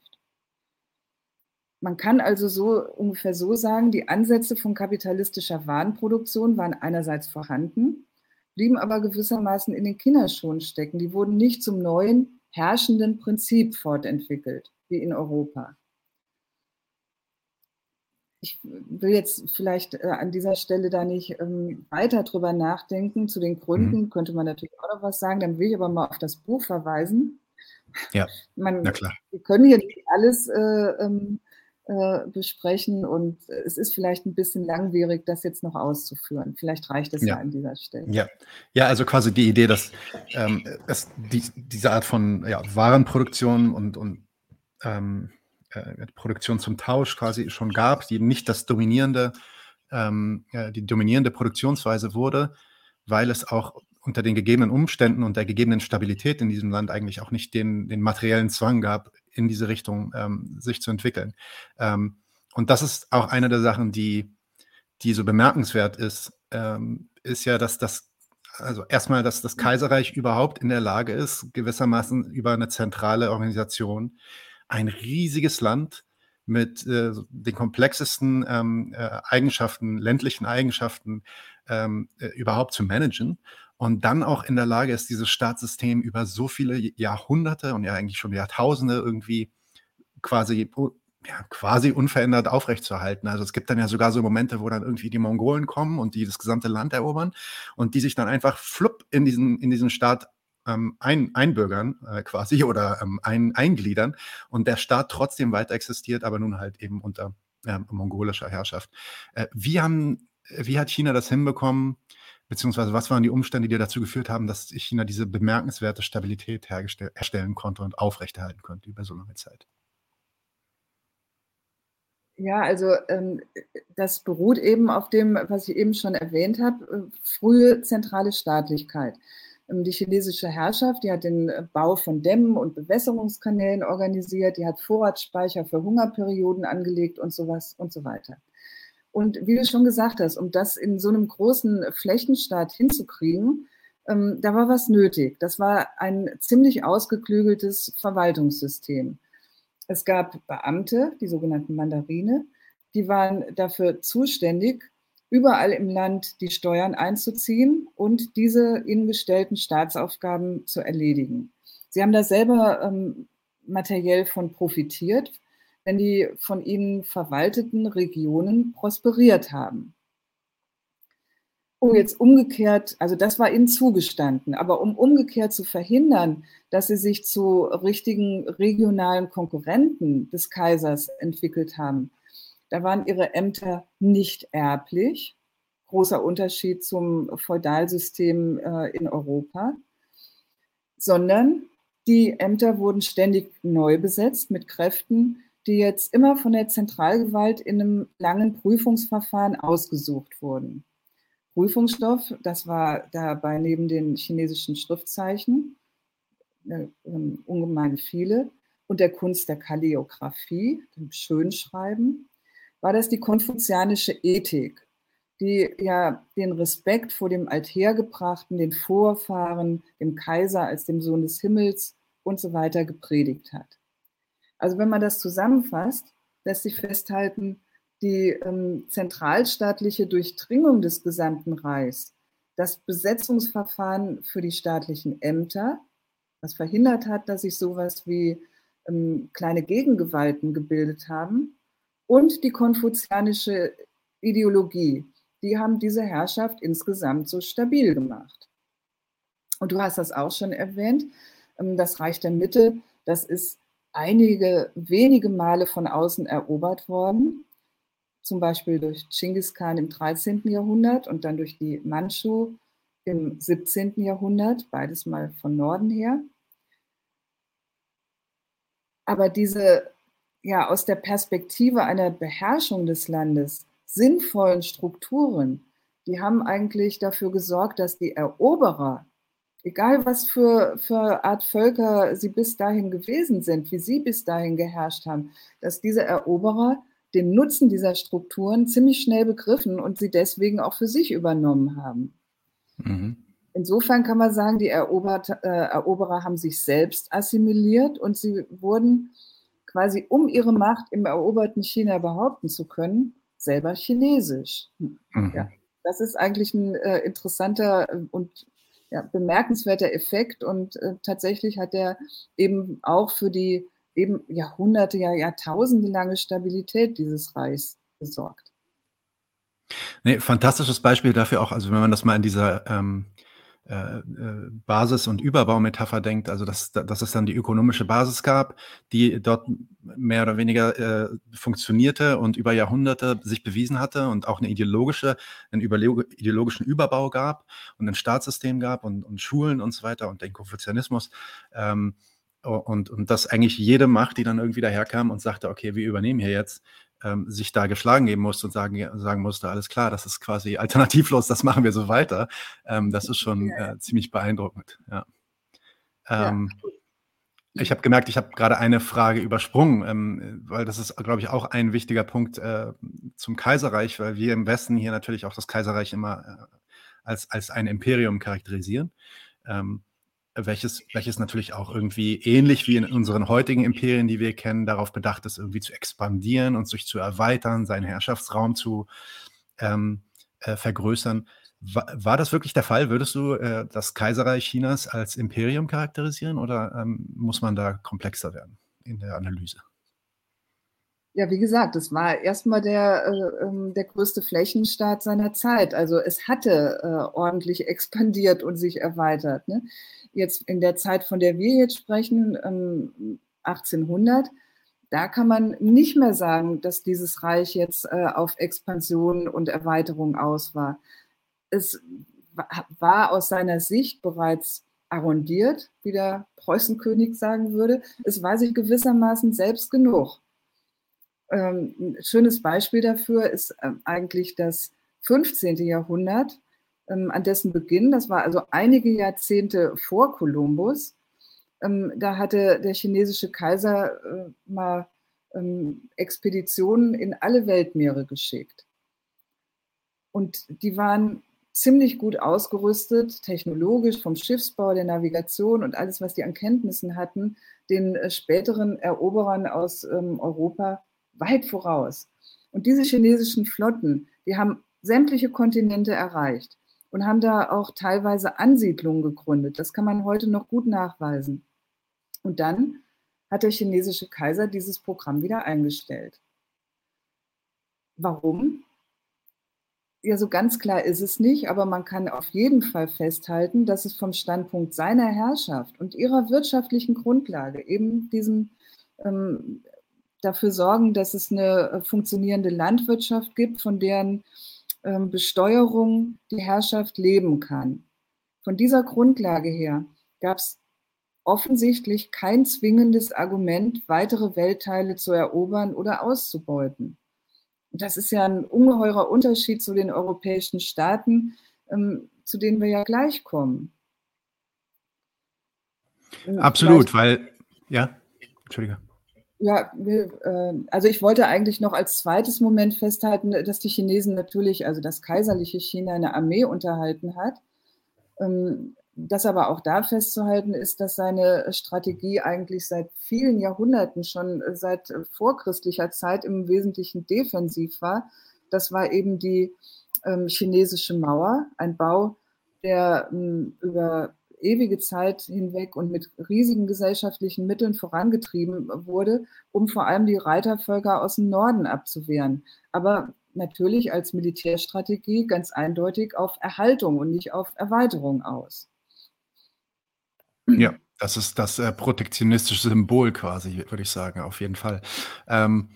Man kann also so ungefähr so sagen, die Ansätze von kapitalistischer Warenproduktion waren einerseits vorhanden, blieben aber gewissermaßen in den Kinderschuhen stecken. Die wurden nicht zum neuen herrschenden Prinzip fortentwickelt, wie in Europa. Ich will jetzt vielleicht äh, an dieser Stelle da nicht ähm, weiter drüber nachdenken. Zu den Gründen mhm. könnte man natürlich auch noch was sagen. Dann will ich aber mal auf das Buch verweisen. Ja, man, na klar. Wir können hier nicht alles äh, ähm, äh, besprechen und es ist vielleicht ein bisschen langwierig, das jetzt noch auszuführen. Vielleicht reicht es ja, ja an dieser Stelle. Ja, ja also quasi die Idee, dass ähm, es die, diese Art von ja, Warenproduktion und, und ähm, äh, Produktion zum Tausch quasi schon gab, die nicht das dominierende, ähm, äh, die dominierende Produktionsweise wurde, weil es auch unter den gegebenen Umständen und der gegebenen Stabilität in diesem Land eigentlich auch nicht den, den materiellen Zwang gab, in diese Richtung ähm, sich zu entwickeln. Ähm, und das ist auch eine der Sachen, die, die so bemerkenswert ist, ähm, ist ja, dass das, also erstmal, dass das Kaiserreich überhaupt in der Lage ist, gewissermaßen über eine zentrale Organisation ein riesiges Land mit äh, den komplexesten ähm, äh, Eigenschaften, ländlichen Eigenschaften ähm, äh, überhaupt zu managen und dann auch in der Lage ist, dieses Staatssystem über so viele Jahrhunderte und ja eigentlich schon Jahrtausende irgendwie quasi ja, quasi unverändert aufrechtzuerhalten. Also es gibt dann ja sogar so Momente, wo dann irgendwie die Mongolen kommen und die das gesamte Land erobern und die sich dann einfach flupp in diesen, in diesen Staat ähm, ein, einbürgern äh, quasi oder ähm, ein, eingliedern und der Staat trotzdem weiter existiert, aber nun halt eben unter äh, mongolischer Herrschaft. Äh, wie, haben, wie hat China das hinbekommen, beziehungsweise was waren die Umstände, die dazu geführt haben, dass China diese bemerkenswerte Stabilität herstellen konnte und aufrechterhalten konnte über so lange Zeit? Ja, also ähm, das beruht eben auf dem, was ich eben schon erwähnt habe, äh, frühe zentrale Staatlichkeit. Ähm, die chinesische Herrschaft, die hat den äh, Bau von Dämmen und Bewässerungskanälen organisiert, die hat Vorratsspeicher für Hungerperioden angelegt und sowas und so weiter. Und wie du schon gesagt hast, um das in so einem großen Flächenstaat hinzukriegen, ähm, da war was nötig. Das war ein ziemlich ausgeklügeltes Verwaltungssystem. Es gab Beamte, die sogenannten Mandarine, die waren dafür zuständig, überall im Land die Steuern einzuziehen und diese ihnen gestellten Staatsaufgaben zu erledigen. Sie haben da selber ähm, materiell von profitiert, wenn die von ihnen verwalteten Regionen prosperiert haben. Um jetzt umgekehrt, also das war ihnen zugestanden, aber um umgekehrt zu verhindern, dass sie sich zu richtigen regionalen Konkurrenten des Kaisers entwickelt haben, da waren ihre Ämter nicht erblich. Großer Unterschied zum Feudalsystem äh, in Europa. Sondern die Ämter wurden ständig neu besetzt mit Kräften, die jetzt immer von der Zentralgewalt in einem langen Prüfungsverfahren ausgesucht wurden. Prüfungsstoff, das war dabei neben den chinesischen Schriftzeichen, äh, ungemein viele, und der Kunst der Kalligraphie, dem Schönschreiben, war das die konfuzianische Ethik, die ja den Respekt vor dem Althergebrachten, den Vorfahren, dem Kaiser als dem Sohn des Himmels und so weiter gepredigt hat. Also wenn man das zusammenfasst, lässt sich festhalten, die ähm, zentralstaatliche Durchdringung des gesamten Reichs, das Besetzungsverfahren für die staatlichen Ämter, was verhindert hat, dass sich sowas wie ähm, kleine Gegengewalten gebildet haben, und die konfuzianische Ideologie, die haben diese Herrschaft insgesamt so stabil gemacht. Und du hast das auch schon erwähnt, ähm, das Reich der Mitte, das ist einige wenige Male von außen erobert worden, zum Beispiel durch Genghis Khan im 13. Jahrhundert und dann durch die Manchu im 17. Jahrhundert, beides mal von Norden her. Aber diese ja aus der Perspektive einer Beherrschung des Landes sinnvollen Strukturen, die haben eigentlich dafür gesorgt, dass die Eroberer, egal was für, für Art Völker sie bis dahin gewesen sind, wie sie bis dahin geherrscht haben, dass diese Eroberer den Nutzen dieser Strukturen ziemlich schnell begriffen und sie deswegen auch für sich übernommen haben. Mhm. Insofern kann man sagen, die Erobert, äh, Eroberer haben sich selbst assimiliert und sie wurden quasi um ihre Macht im eroberten China behaupten zu können, selber chinesisch. Mhm. Ja, das ist eigentlich ein äh, interessanter und ja, bemerkenswerter Effekt und äh, tatsächlich hat er eben auch für die eben Jahrhunderte, ja Jahrtausende lange Stabilität dieses Reichs gesorgt. Nee, fantastisches Beispiel dafür auch, also wenn man das mal in dieser ähm, äh, äh, Basis- und Überbaumetapher denkt, also dass, dass es dann die ökonomische Basis gab, die dort mehr oder weniger äh, funktionierte und über Jahrhunderte sich bewiesen hatte und auch eine ideologische, einen ideologischen Überbau gab und ein Staatssystem gab und, und Schulen und so weiter und den Konfuzianismus. Ähm, und, und dass eigentlich jede Macht, die dann irgendwie daherkam und sagte, okay, wir übernehmen hier jetzt, ähm, sich da geschlagen geben musste und sagen, sagen musste, alles klar, das ist quasi alternativlos, das machen wir so weiter. Ähm, das ist schon äh, ziemlich beeindruckend. Ja. Ähm, ja. Ich habe gemerkt, ich habe gerade eine Frage übersprungen, ähm, weil das ist, glaube ich, auch ein wichtiger Punkt äh, zum Kaiserreich, weil wir im Westen hier natürlich auch das Kaiserreich immer äh, als, als ein Imperium charakterisieren. Ähm, welches, welches natürlich auch irgendwie ähnlich wie in unseren heutigen Imperien, die wir kennen, darauf bedacht ist, irgendwie zu expandieren und sich zu erweitern, seinen Herrschaftsraum zu ähm, äh, vergrößern. War, war, das wirklich der Fall? Würdest du äh, das Kaiserreich Chinas als Imperium charakterisieren oder ähm, muss man da komplexer werden in der Analyse? Ja, wie gesagt, es war erstmal der, äh, ähm, der größte Flächenstaat seiner Zeit. Also es hatte äh, ordentlich expandiert und sich erweitert. Ne? Jetzt in der Zeit, von der wir jetzt sprechen, 1800, ähm, da kann man nicht mehr sagen, dass dieses Reich jetzt äh, auf Expansion und Erweiterung aus war. Es war aus seiner Sicht bereits arrondiert, wie der Preußenkönig sagen würde. Es war sich gewissermaßen selbst genug. Ähm, ein schönes Beispiel dafür ist ähm, eigentlich das 15. Jahrhundert, ähm, an dessen Beginn, das war also einige Jahrzehnte vor Kolumbus, ähm, da hatte der chinesische Kaiser äh, mal ähm, Expeditionen in alle Weltmeere geschickt. Und die waren ziemlich gut ausgerüstet, technologisch, vom Schiffsbau, der Navigation und alles, was die an Kenntnissen hatten, den äh, späteren Eroberern aus ähm, Europa weit voraus. Und diese chinesischen Flotten, die haben sämtliche Kontinente erreicht und haben da auch teilweise Ansiedlungen gegründet. Das kann man heute noch gut nachweisen. Und dann hat der chinesische Kaiser dieses Programm wieder eingestellt. Warum? Ja, so ganz klar ist es nicht, aber man kann auf jeden Fall festhalten, dass es vom Standpunkt seiner Herrschaft und ihrer wirtschaftlichen Grundlage eben diesem ähm, dafür sorgen, dass es eine äh, funktionierende Landwirtschaft gibt, von deren Besteuerung die Herrschaft leben kann. Von dieser Grundlage her gab es offensichtlich kein zwingendes Argument, weitere Weltteile zu erobern oder auszubeuten. Das ist ja ein ungeheurer Unterschied zu den europäischen Staaten, ähm, zu denen wir ja gleich kommen. Absolut, Vielleicht, weil, ja, Entschuldige. Ja, äh, also ich wollte eigentlich noch als zweites Moment festhalten, dass die Chinesen natürlich, also das kaiserliche China, eine Armee unterhalten hat. Ähm, das aber auch da festzuhalten ist, dass seine Strategie eigentlich seit vielen Jahrhunderten, schon seit vorchristlicher Zeit im Wesentlichen defensiv war. Das war eben die ähm, chinesische Mauer, ein Bau, der ähm, über ewige Zeit hinweg und mit riesigen gesellschaftlichen Mitteln vorangetrieben wurde, um vor allem die Reitervölker aus dem Norden abzuwehren. Aber natürlich als Militärstrategie ganz eindeutig auf Erhaltung und nicht auf Erweiterung aus. Ja, das ist das äh, protektionistische Symbol quasi, würde ich sagen, auf jeden Fall. Ähm,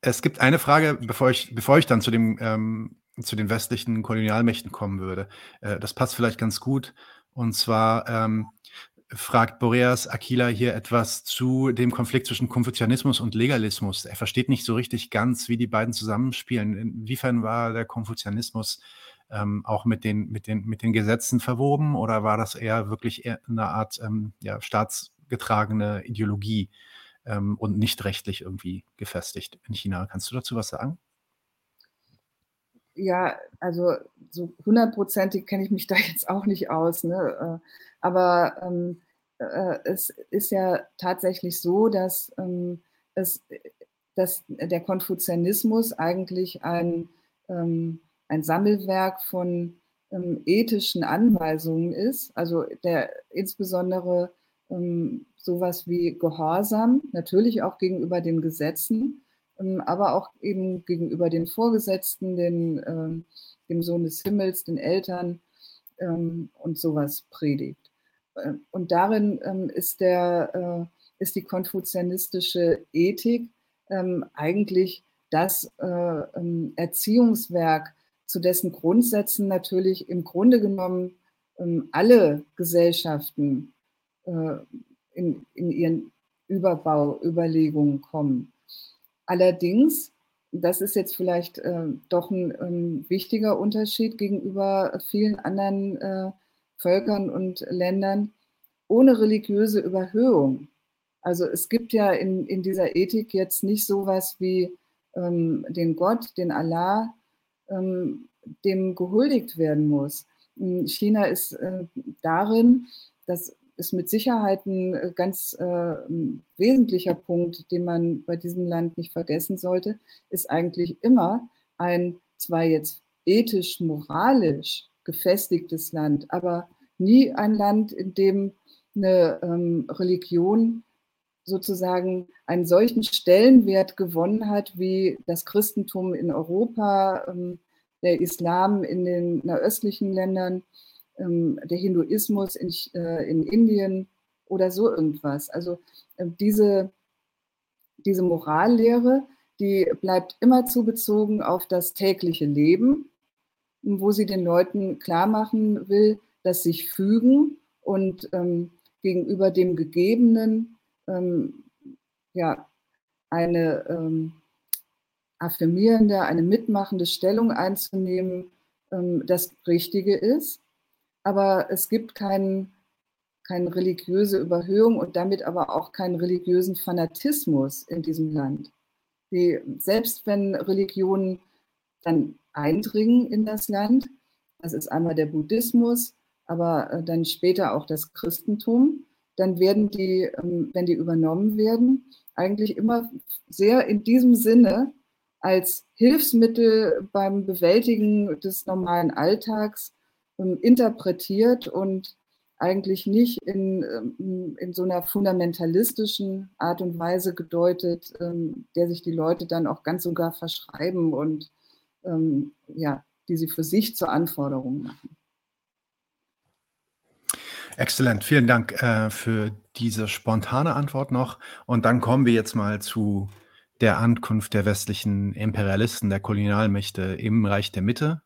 es gibt eine Frage, bevor ich, bevor ich dann zu, dem, ähm, zu den westlichen Kolonialmächten kommen würde. Äh, das passt vielleicht ganz gut. Und zwar ähm, fragt Boreas Aquila hier etwas zu dem Konflikt zwischen Konfuzianismus und Legalismus. Er versteht nicht so richtig ganz, wie die beiden zusammenspielen. Inwiefern war der Konfuzianismus ähm, auch mit den, mit, den, mit den Gesetzen verwoben oder war das eher wirklich eher eine Art ähm, ja, staatsgetragene Ideologie ähm, und nicht rechtlich irgendwie gefestigt in China? Kannst du dazu was sagen? Ja, also so hundertprozentig kenne ich mich da jetzt auch nicht aus. Ne? Äh, aber ähm, äh, es ist ja tatsächlich so, dass, ähm, es, dass der Konfuzianismus eigentlich ein, ähm, ein Sammelwerk von ähm, ethischen Anweisungen ist, also der insbesondere ähm, sowas wie Gehorsam, natürlich auch gegenüber den Gesetzen, aber auch eben gegenüber den Vorgesetzten, den, ähm, dem Sohn des Himmels, den Eltern ähm, und sowas predigt. Und darin ähm, ist, der, äh, ist die konfuzianistische Ethik ähm, eigentlich das äh, ähm, Erziehungswerk, zu dessen Grundsätzen natürlich im Grunde genommen ähm, alle Gesellschaften äh, in, in ihren Überbauüberlegungen kommen. Allerdings, das ist jetzt vielleicht äh, doch ein ähm, wichtiger Unterschied gegenüber vielen anderen äh, Völkern und Ländern, ohne religiöse Überhöhung. Also es gibt ja in, in dieser Ethik jetzt nicht sowas wie ähm, den Gott, den Allah, ähm, dem gehuldigt werden muss. China ist äh, darin, das ist mit Sicherheit ein äh, ganz äh, wesentlicher Punkt, den man bei diesem Land nicht vergessen sollte, ist eigentlich immer ein zwar jetzt ethisch, moralisch gefestigtes Land, aber nie ein Land, in dem eine ähm, Religion sozusagen einen solchen Stellenwert gewonnen hat wie das Christentum in Europa, ähm, der Islam in den östlichen Ländern, ähm, der Hinduismus in, äh, in Indien oder so irgendwas. Also äh, diese, diese Morallehre, die bleibt immer zu bezogen auf das tägliche Leben, wo sie den Leuten klar machen will, dass sich fügen und ähm, gegenüber dem Gegebenen ähm, ja, eine ähm, affirmierende, eine mitmachende Stellung einzunehmen, ähm, das Richtige ist. Aber es gibt keinen keine religiöse Überhöhung und damit aber auch keinen religiösen Fanatismus in diesem Land. Die, selbst wenn Religionen dann eindringen in das Land, das ist einmal der Buddhismus, aber äh, dann später auch das Christentum, dann werden die, ähm, wenn die übernommen werden, eigentlich immer sehr in diesem Sinne als Hilfsmittel beim Bewältigen des normalen Alltags interpretiert und eigentlich nicht in, ähm, in so einer fundamentalistischen Art und Weise gedeutet, ähm, der sich die Leute dann auch ganz sogar verschreiben und ja, die sie für sich zur Anforderung machen. Exzellent, vielen Dank äh, für diese spontane Antwort noch. Und dann kommen wir jetzt mal zu der Ankunft der westlichen Imperialisten, der Kolonialmächte im Reich der Mitte.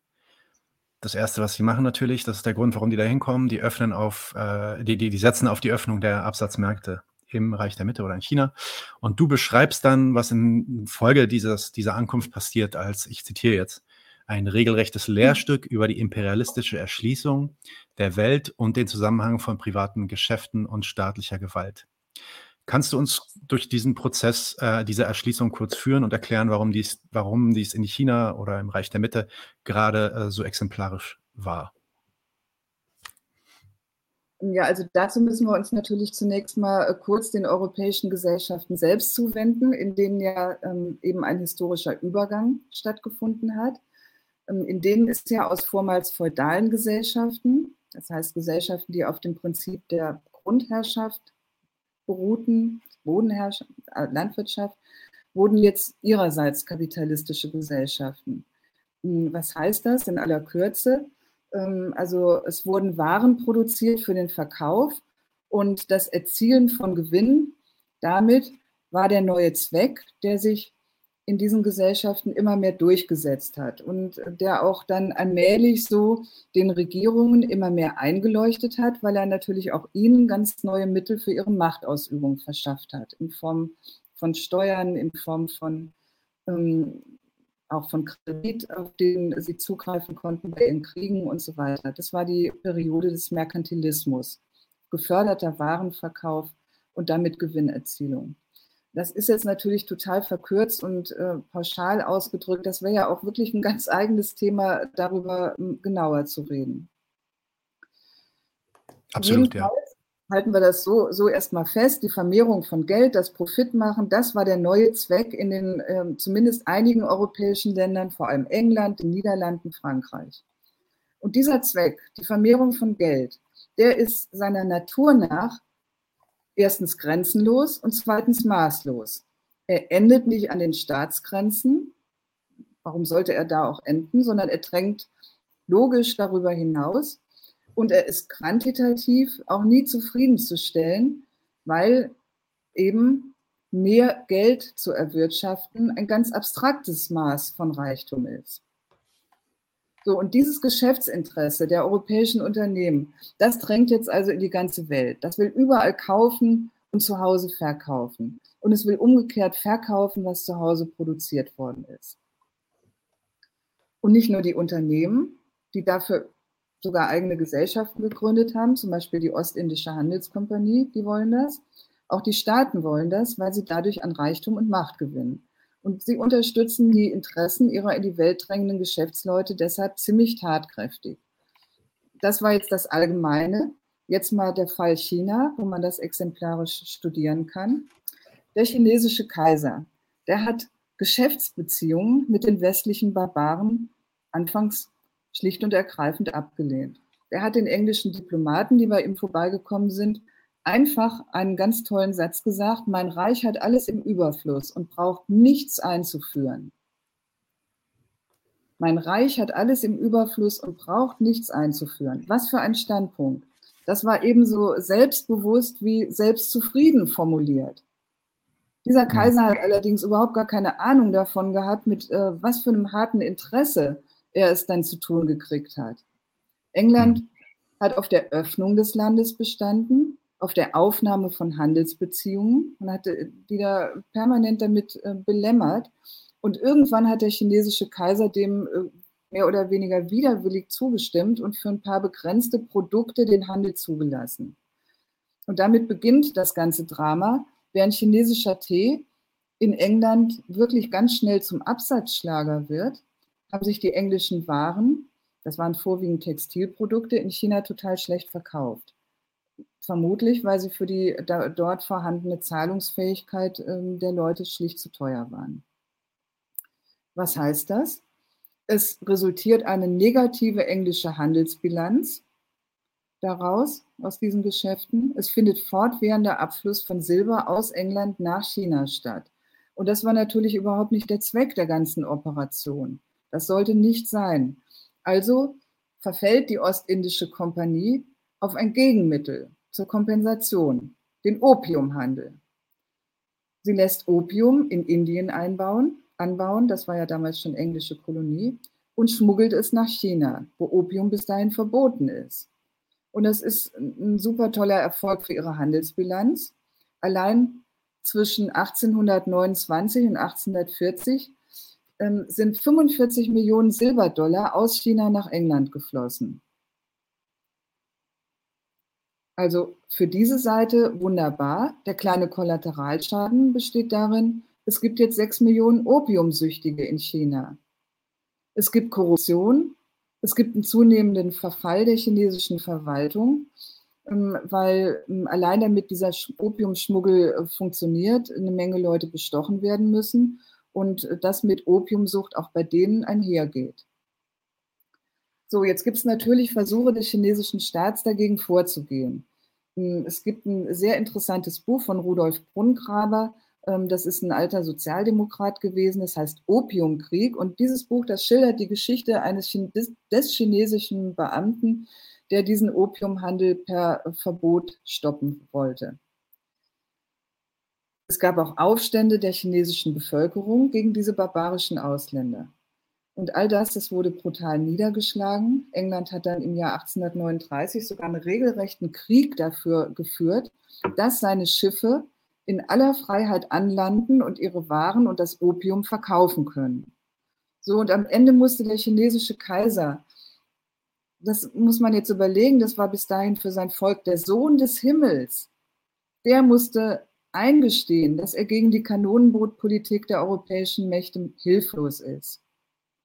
Das erste, was sie machen natürlich, das ist der Grund, warum die da hinkommen, die öffnen auf, äh, die, die, die setzen auf die Öffnung der Absatzmärkte im Reich der Mitte oder in China. Und du beschreibst dann, was in Folge dieses, dieser Ankunft passiert, als, ich zitiere jetzt, ein regelrechtes Lehrstück über die imperialistische Erschließung der Welt und den Zusammenhang von privaten Geschäften und staatlicher Gewalt. Kannst du uns durch diesen Prozess äh, dieser Erschließung kurz führen und erklären, warum dies, warum dies in China oder im Reich der Mitte gerade äh, so exemplarisch war? Ja, also dazu müssen wir uns natürlich zunächst mal äh, kurz den europäischen Gesellschaften selbst zuwenden, in denen ja ähm, eben ein historischer Übergang stattgefunden hat. Ähm, in denen ist ja aus vormals feudalen Gesellschaften, das heißt Gesellschaften, die auf dem Prinzip der Grundherrschaft beruhten, Bodenherrschaft, äh, Landwirtschaft, wurden jetzt ihrerseits kapitalistische Gesellschaften. Hm, was heißt das in aller Kürze? Ähm, also es wurden Waren produziert für den Verkauf und das Erzielen von Gewinn. Damit war der neue Zweck, der sich in diesen Gesellschaften immer mehr durchgesetzt hat und der auch dann allmählich so den Regierungen immer mehr eingeleuchtet hat, weil er natürlich auch ihnen ganz neue Mittel für ihre Machtausübung verschafft hat, in Form von Steuern, in Form von ähm, auch von Kredit, auf den sie zugreifen konnten bei ihren Kriegen und so weiter. Das war die Periode des Merkantilismus, geförderter Warenverkauf und damit Gewinnerzielung. Das ist jetzt natürlich total verkürzt und äh, pauschal ausgedrückt. Das wäre ja auch wirklich ein ganz eigenes Thema, darüber hm, genauer zu reden. Absolut, ja. Halten wir das so, so erstmal fest. Die Vermehrung von Geld, das Profitmachen, das war der neue Zweck in den äh, zumindest einigen europäischen Ländern, vor allem England, den Niederlanden, Frankreich. Und dieser Zweck, die Vermehrung von Geld, der ist seiner Natur nach erstens grenzenlos und zweitens maßlos. Er endet nicht an den Staatsgrenzen. Warum sollte er da auch enden? Sondern er drängt logisch darüber hinaus. und er ist quantitativ auch nie zufriedenzustellen, weil eben mehr Geld zu erwirtschaften ein ganz abstraktes Maß von Reichtum ist. So, und dieses Geschäftsinteresse der europäischen Unternehmen, das drängt jetzt also in die ganze Welt. Das will überall kaufen und zu Hause verkaufen. Und es will umgekehrt verkaufen, was zu Hause produziert worden ist. Und nicht nur die Unternehmen, die dafür sogar eigene Gesellschaften gegründet haben, zum Beispiel die Ostindische Handelskompanie, die wollen das. Auch die Staaten wollen das, weil sie dadurch an Reichtum und Macht gewinnen. Und sie unterstützen die Interessen ihrer in die Welt drängenden Geschäftsleute deshalb ziemlich tatkräftig. Das war jetzt das Allgemeine. Jetzt mal der Fall China, wo man das exemplarisch studieren kann. Der chinesische Kaiser, der hat Geschäftsbeziehungen mit den westlichen Barbaren anfangs schlicht und ergreifend abgelehnt. Er hat den englischen Diplomaten, die bei ihm vorbeigekommen sind, einfach einen ganz tollen Satz gesagt, mein Reich hat alles im Überfluss und braucht nichts einzuführen. Mein Reich hat alles im Überfluss und braucht nichts einzuführen. Was für ein Standpunkt. Das war ebenso selbstbewusst wie selbstzufrieden formuliert. Dieser Kaiser hat allerdings überhaupt gar keine Ahnung davon gehabt, mit äh, was für einem harten Interesse er es dann zu tun gekriegt hat. England hm. hat auf der Öffnung des Landes bestanden, auf der Aufnahme von Handelsbeziehungen und hatte die da permanent damit äh, belämmert. Und irgendwann hat der chinesische Kaiser dem äh, mehr oder weniger widerwillig zugestimmt und für ein paar begrenzte Produkte den Handel zugelassen. Und damit beginnt das ganze Drama, während chinesischer Tee in England wirklich ganz schnell zum Absatzschlager wird, haben sich die englischen Waren, das waren vorwiegend Textilprodukte, in China total schlecht verkauft. Vermutlich, weil sie für die da, dort vorhandene Zahlungsfähigkeit äh, der Leute schlicht zu teuer waren. Was heißt das? Es resultiert eine negative englische Handelsbilanz daraus, aus diesen Geschäften. Es findet fortwährender Abfluss von Silber aus England nach China statt. Und das war natürlich überhaupt nicht der Zweck der ganzen Operation. Das sollte nicht sein. Also verfällt die Ostindische Kompanie auf ein Gegenmittel zur Kompensation, den Opiumhandel. Sie lässt Opium in Indien einbauen, anbauen, das war ja damals schon englische Kolonie, und schmuggelt es nach China, wo Opium bis dahin verboten ist. Und das ist ein super toller Erfolg für ihre Handelsbilanz. Allein zwischen 1829 und 1840 ähm, sind 45 Millionen Silberdollar aus China nach England geflossen. Also für diese Seite wunderbar. Der kleine Kollateralschaden besteht darin, es gibt jetzt 6 Millionen Opiumsüchtige in China. Es gibt Korruption, es gibt einen zunehmenden Verfall der chinesischen Verwaltung, ähm, weil ähm, allein damit dieser Opiumschmuggel äh, funktioniert, eine Menge Leute bestochen werden müssen und das mit Opiumsucht auch bei denen einhergeht. So, jetzt gibt es natürlich Versuche des chinesischen Staats dagegen vorzugehen. Hm, es gibt ein sehr interessantes Buch von Rudolf Brunngraber. Ähm, das ist ein alter Sozialdemokrat gewesen. Das heißt Opiumkrieg. Und dieses Buch, das schildert die Geschichte eines des chinesischen Beamten, der diesen Opiumhandel per Verbot stoppen wollte. Es gab auch Aufstände der chinesischen Bevölkerung gegen diese barbarischen Ausländer. Und all das, das wurde brutal niedergeschlagen. England hat dann im Jahr 1839 sogar einen regelrechten Krieg dafür geführt, dass seine Schiffe in aller Freiheit anlanden und ihre Waren und das Opium verkaufen können. So, und am Ende musste der chinesische Kaiser, das muss man jetzt überlegen, das war bis dahin für sein Volk der Sohn des Himmels, der musste eingestehen, dass er gegen die Kanonenbootpolitik der europäischen Mächte hilflos ist,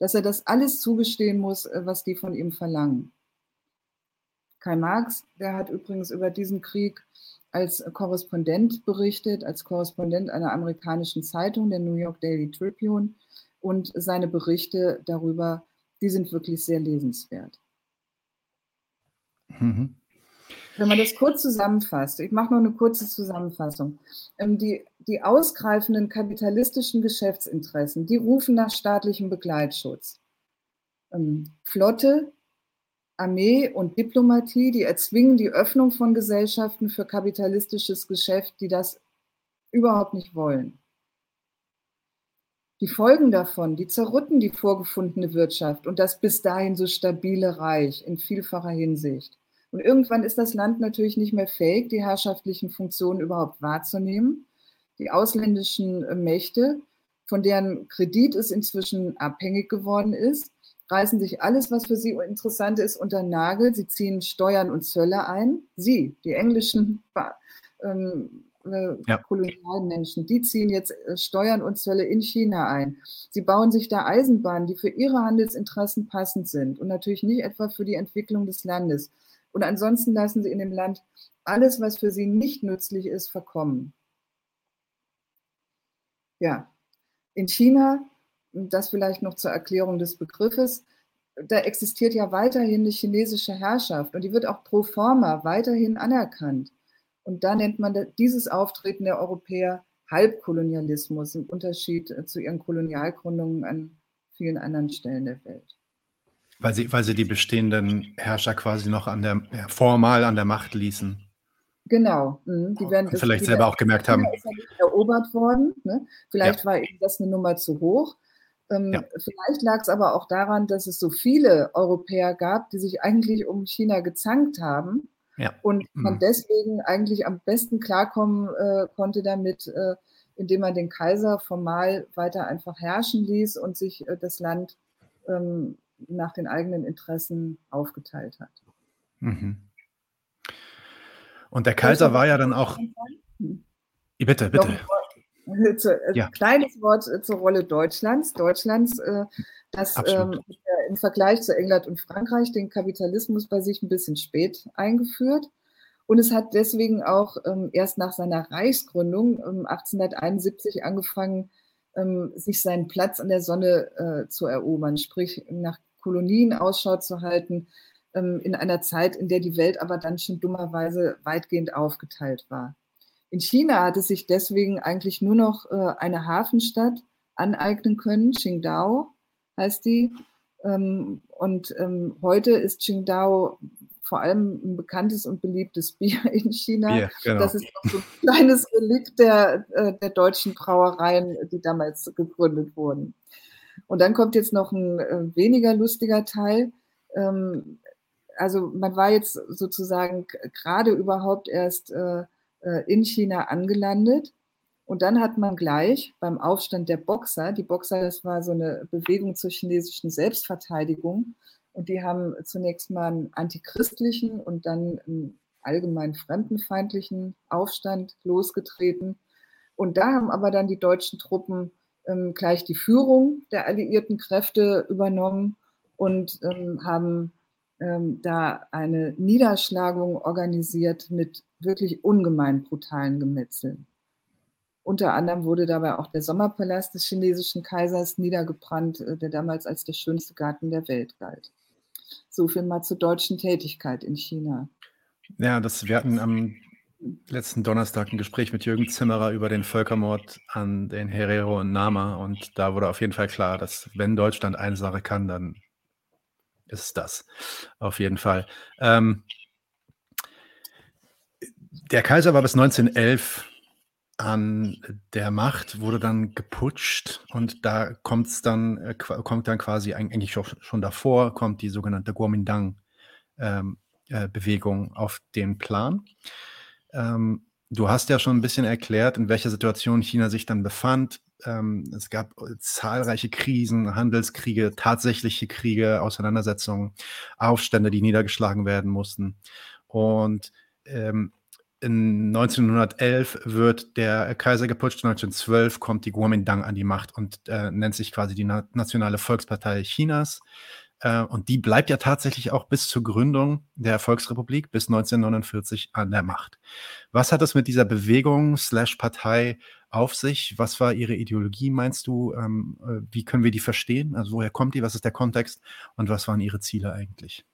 dass er das alles zugestehen muss, äh, was die von ihm verlangen. Karl Marx, der hat übrigens über diesen Krieg als Korrespondent berichtet, als Korrespondent einer amerikanischen Zeitung, der New York Daily Tribune. Und seine Berichte darüber, die sind wirklich sehr lesenswert. Mhm. Wenn man das kurz zusammenfasst, ich mache noch eine kurze Zusammenfassung. Ähm, die, die ausgreifenden kapitalistischen Geschäftsinteressen, die rufen nach staatlichem Begleitschutz. Ähm, Flotte Armee und Diplomatie, die erzwingen die Öffnung von Gesellschaften für kapitalistisches Geschäft, die das überhaupt nicht wollen. Die Folgen davon, die zerrütten die vorgefundene Wirtschaft und das bis dahin so stabile Reich in vielfacher Hinsicht. Und irgendwann ist das Land natürlich nicht mehr fähig, die herrschaftlichen Funktionen überhaupt wahrzunehmen. Die ausländischen äh, Mächte, von deren Kredit es inzwischen abhängig geworden ist, reißen sich alles, was für sie interessant ist, unter Nagel. Sie ziehen Steuern und Zölle ein. Sie, die englischen ähm, äh, ja. Kolonialmenschen, die ziehen jetzt äh, Steuern und Zölle in China ein. Sie bauen sich da Eisenbahnen, die für ihre Handelsinteressen passend sind und natürlich nicht etwa für die Entwicklung des Landes. Und ansonsten lassen sie in dem Land alles, was für sie nicht nützlich ist, verkommen. Ja, in China, das vielleicht noch zur Erklärung des Begriffes, da existiert ja weiterhin eine chinesische Herrschaft und die wird auch pro forma weiterhin anerkannt. Und da nennt man dieses Auftreten der Europäer Halbkolonialismus im Unterschied zu ihren Kolonialgründungen an vielen anderen Stellen der Welt. Weil sie, weil sie die bestehenden Herrscher quasi noch an der, ja, formal an der Macht ließen. Genau. Mhm. Die werden das, vielleicht die selber auch gemerkt haben. Ist ja nicht erobert worden. Ne? Vielleicht ja. war eben das eine Nummer zu hoch. Ähm, ja. Vielleicht lag es aber auch daran, dass es so viele Europäer gab, die sich eigentlich um China gezankt haben ja. Und man mhm. deswegen eigentlich am besten klarkommen äh, konnte damit, äh, indem man den Kaiser formal weiter einfach herrschen ließ und sich äh, das Land ähm, nach den eigenen Interessen aufgeteilt hat. Mhm. Und der Kaiser war ja dann auch. Bitte, bitte. Zu, äh, ja. Kleines Wort äh, zur Rolle Deutschlands. Deutschlands, äh, das ähm, im Vergleich zu England und Frankreich den Kapitalismus bei sich ein bisschen spät eingeführt. Und es hat deswegen auch ähm, erst nach seiner Reichsgründung ähm, 1871 angefangen, ähm, sich seinen Platz an der Sonne äh, zu erobern, sprich nach Kolonien Ausschau zu halten, ähm, in einer Zeit, in der die Welt aber dann schon dummerweise weitgehend aufgeteilt war. In China hat es sich deswegen eigentlich nur noch äh, eine Hafenstadt aneignen können, Qingdao heißt die. Ähm, und ähm, heute ist Qingdao vor allem ein bekanntes und beliebtes Bier in China. Bier, genau. Das ist auch so ein kleines Relikt der, äh, der deutschen Brauereien, die damals gegründet wurden. Und dann kommt jetzt noch ein äh, weniger lustiger Teil. Ähm, also man war jetzt sozusagen gerade überhaupt erst äh, in China angelandet. Und dann hat man gleich beim Aufstand der Boxer, die Boxer, das war so eine Bewegung zur chinesischen Selbstverteidigung, und die haben zunächst mal einen antichristlichen und dann einen allgemein fremdenfeindlichen Aufstand losgetreten. Und da haben aber dann die deutschen Truppen ähm, gleich die Führung der alliierten Kräfte übernommen und ähm, haben ähm, da eine Niederschlagung organisiert mit wirklich ungemein brutalen Gemetzeln. Unter anderem wurde dabei auch der Sommerpalast des chinesischen Kaisers niedergebrannt, äh, der damals als der schönste Garten der Welt galt. So viel mal zur deutschen Tätigkeit in China. Ja, das, wir hatten am letzten Donnerstag ein Gespräch mit Jürgen Zimmerer über den Völkermord an den Herero und Nama und da wurde auf jeden Fall klar, dass wenn Deutschland eine Sache kann, dann ist es das. Auf jeden Fall. Ähm, der Kaiser war bis 1911 an der Macht, wurde dann geputscht und da kommt's dann, äh, kommt dann quasi eigentlich schon, schon davor, kommt die sogenannte Kuomintang ähm, äh, auf den Plan. Ähm, du hast ja schon ein bisschen erklärt, in welcher Situation China sich dann befand. Ähm, es gab zahlreiche Krisen, Handelskriege, tatsächliche Kriege, Auseinandersetzungen, Aufstände, die niedergeschlagen werden mussten. Und ähm, in 1911 wird der Kaiser geputscht, 1912 kommt die Kuomintang an die Macht und äh, nennt sich quasi die Na Nationale Volkspartei Chinas. Äh, und die bleibt ja tatsächlich auch bis zur Gründung der Volksrepublik bis 1949 an der Macht. Was hat es mit dieser Bewegung slash Partei auf sich? Was war ihre Ideologie, meinst du? Ähm, äh, wie können wir die verstehen? Also woher kommt die? Was ist der Kontext? Und was waren ihre Ziele eigentlich?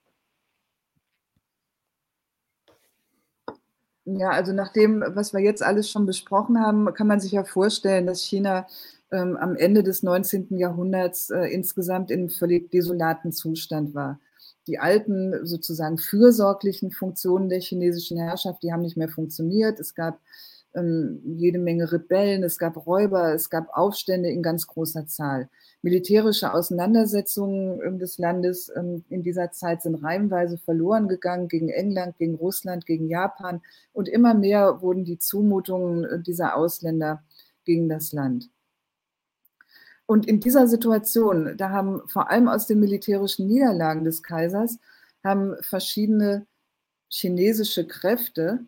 Ja, also nach dem, was wir jetzt alles schon besprochen haben, kann man sich ja vorstellen, dass China ähm, am Ende des 19. Jahrhunderts äh, insgesamt in völlig desolaten Zustand war. die alten sozusagen fürsorglichen Funktionen der chinesischen Herrschaft, die haben nicht mehr funktioniert. Es gab ähm, jede Menge Rebellen, es gab Räuber, es gab Aufstände in ganz großer Zahl. Militärische Auseinandersetzungen ähm, des Landes ähm, in dieser Zeit sind reihenweise verloren gegangen gegen England, gegen Russland, gegen Japan und immer mehr wurden die Zumutungen äh, dieser Ausländer gegen das Land. Und in dieser Situation, da haben vor allem aus den militärischen Niederlagen des Kaisers, haben verschiedene chinesische Kräfte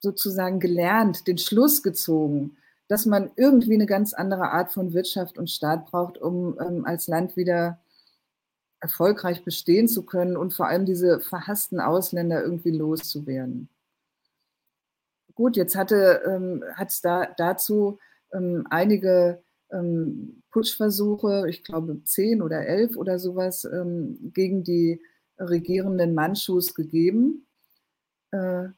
sozusagen gelernt, den Schluss gezogen, dass man irgendwie eine ganz andere Art von Wirtschaft und Staat braucht, um ähm, als Land wieder erfolgreich bestehen zu können und vor allem diese verhassten Ausländer irgendwie loszuwerden. Gut, jetzt hatte ähm, es da, dazu ähm, einige ähm, Putschversuche, ich glaube zehn oder elf oder sowas, ähm, gegen die regierenden Manchus gegeben. Äh,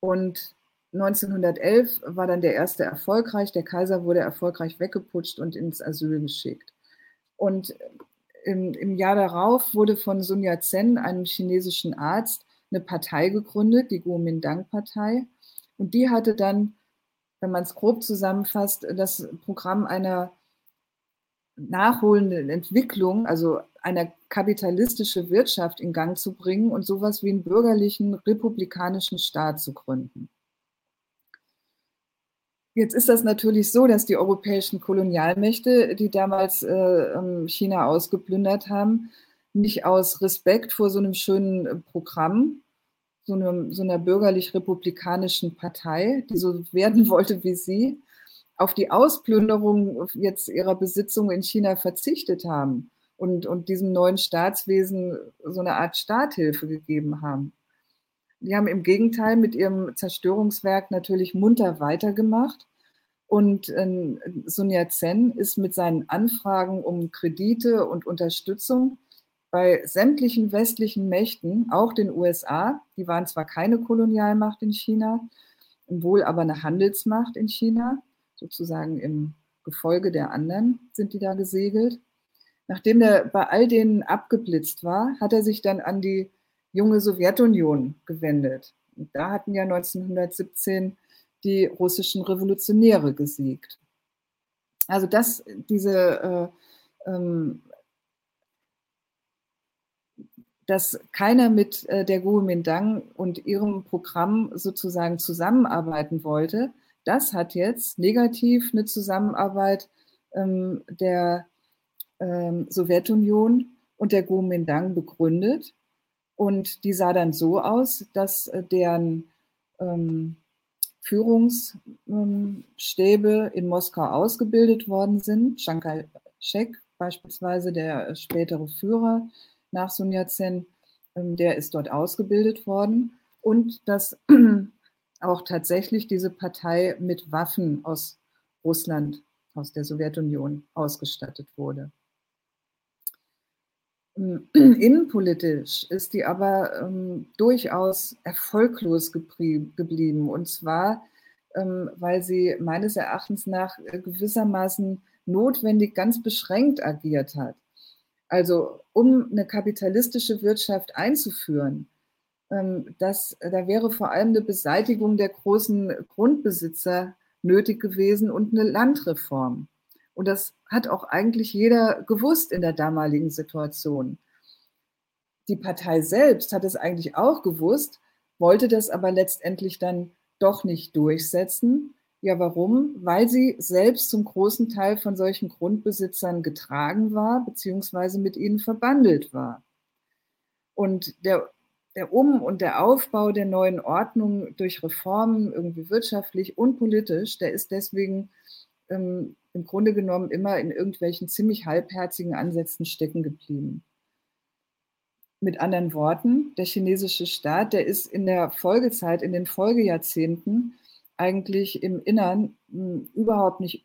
und 1911 war dann der erste erfolgreich. Der Kaiser wurde erfolgreich weggeputscht und ins Asyl geschickt. Und im, im Jahr darauf wurde von Sun Yat-sen, einem chinesischen Arzt, eine Partei gegründet, die Kuomintang-Partei. Und die hatte dann, wenn man es grob zusammenfasst, das Programm einer nachholenden Entwicklung, also einer kapitalistischen Wirtschaft in Gang zu bringen und sowas wie einen bürgerlichen republikanischen Staat zu gründen. Jetzt ist das natürlich so, dass die europäischen Kolonialmächte, die damals äh, ähm, China ausgeplündert haben, nicht aus Respekt vor so einem schönen Programm, so, einem, so einer bürgerlich-republikanischen Partei, die so werden wollte wie sie, auf die Ausplünderung jetzt ihrer Besitzung in China verzichtet haben und, und diesem neuen Staatswesen so eine Art Starthilfe gegeben haben. Die haben im Gegenteil mit ihrem Zerstörungswerk natürlich munter weitergemacht. Und äh, Sun Yat-sen ist mit seinen Anfragen um Kredite und Unterstützung bei sämtlichen westlichen Mächten, auch den USA, die waren zwar keine Kolonialmacht in China, wohl aber eine Handelsmacht in China, sozusagen im Gefolge der anderen sind die da gesegelt. Nachdem er bei all denen abgeblitzt war, hat er sich dann an die junge Sowjetunion gewendet. Und da hatten ja 1917 die russischen Revolutionäre gesiegt. Also dass diese, äh, ähm, dass keiner mit äh, der Kuomintang und ihrem Programm sozusagen zusammenarbeiten wollte, das hat jetzt negativ eine Zusammenarbeit ähm, der ähm, Sowjetunion und der Kuomintang begründet. Und die sah dann so aus, dass äh, deren ähm, Führungsstäbe in Moskau ausgebildet worden sind. Chiang Shek beispielsweise, der spätere Führer nach Sun Yat-sen, ähm, der ist dort ausgebildet worden. Und dass auch tatsächlich diese Partei mit Waffen aus Russland, aus der Sowjetunion ausgestattet wurde. Innenpolitisch ist die aber ähm, durchaus erfolglos geblieben. Und zwar, ähm, weil sie meines Erachtens nach gewissermaßen notwendig ganz beschränkt agiert hat. Also um eine kapitalistische Wirtschaft einzuführen, ähm, das, da wäre vor allem eine Beseitigung der großen Grundbesitzer nötig gewesen und eine Landreform. Und das hat auch eigentlich jeder gewusst in der damaligen Situation. Die Partei selbst hat es eigentlich auch gewusst, wollte das aber letztendlich dann doch nicht durchsetzen. Ja, warum? Weil sie selbst zum großen Teil von solchen Grundbesitzern getragen war, beziehungsweise mit ihnen verbandelt war. Und der, der Um- und der Aufbau der neuen Ordnung durch Reformen, irgendwie wirtschaftlich und politisch, der ist deswegen ähm, im Grunde genommen immer in irgendwelchen ziemlich halbherzigen Ansätzen stecken geblieben. Mit anderen Worten, der chinesische Staat, der ist in der Folgezeit, in den Folgejahrzehnten eigentlich im Innern hm, überhaupt nicht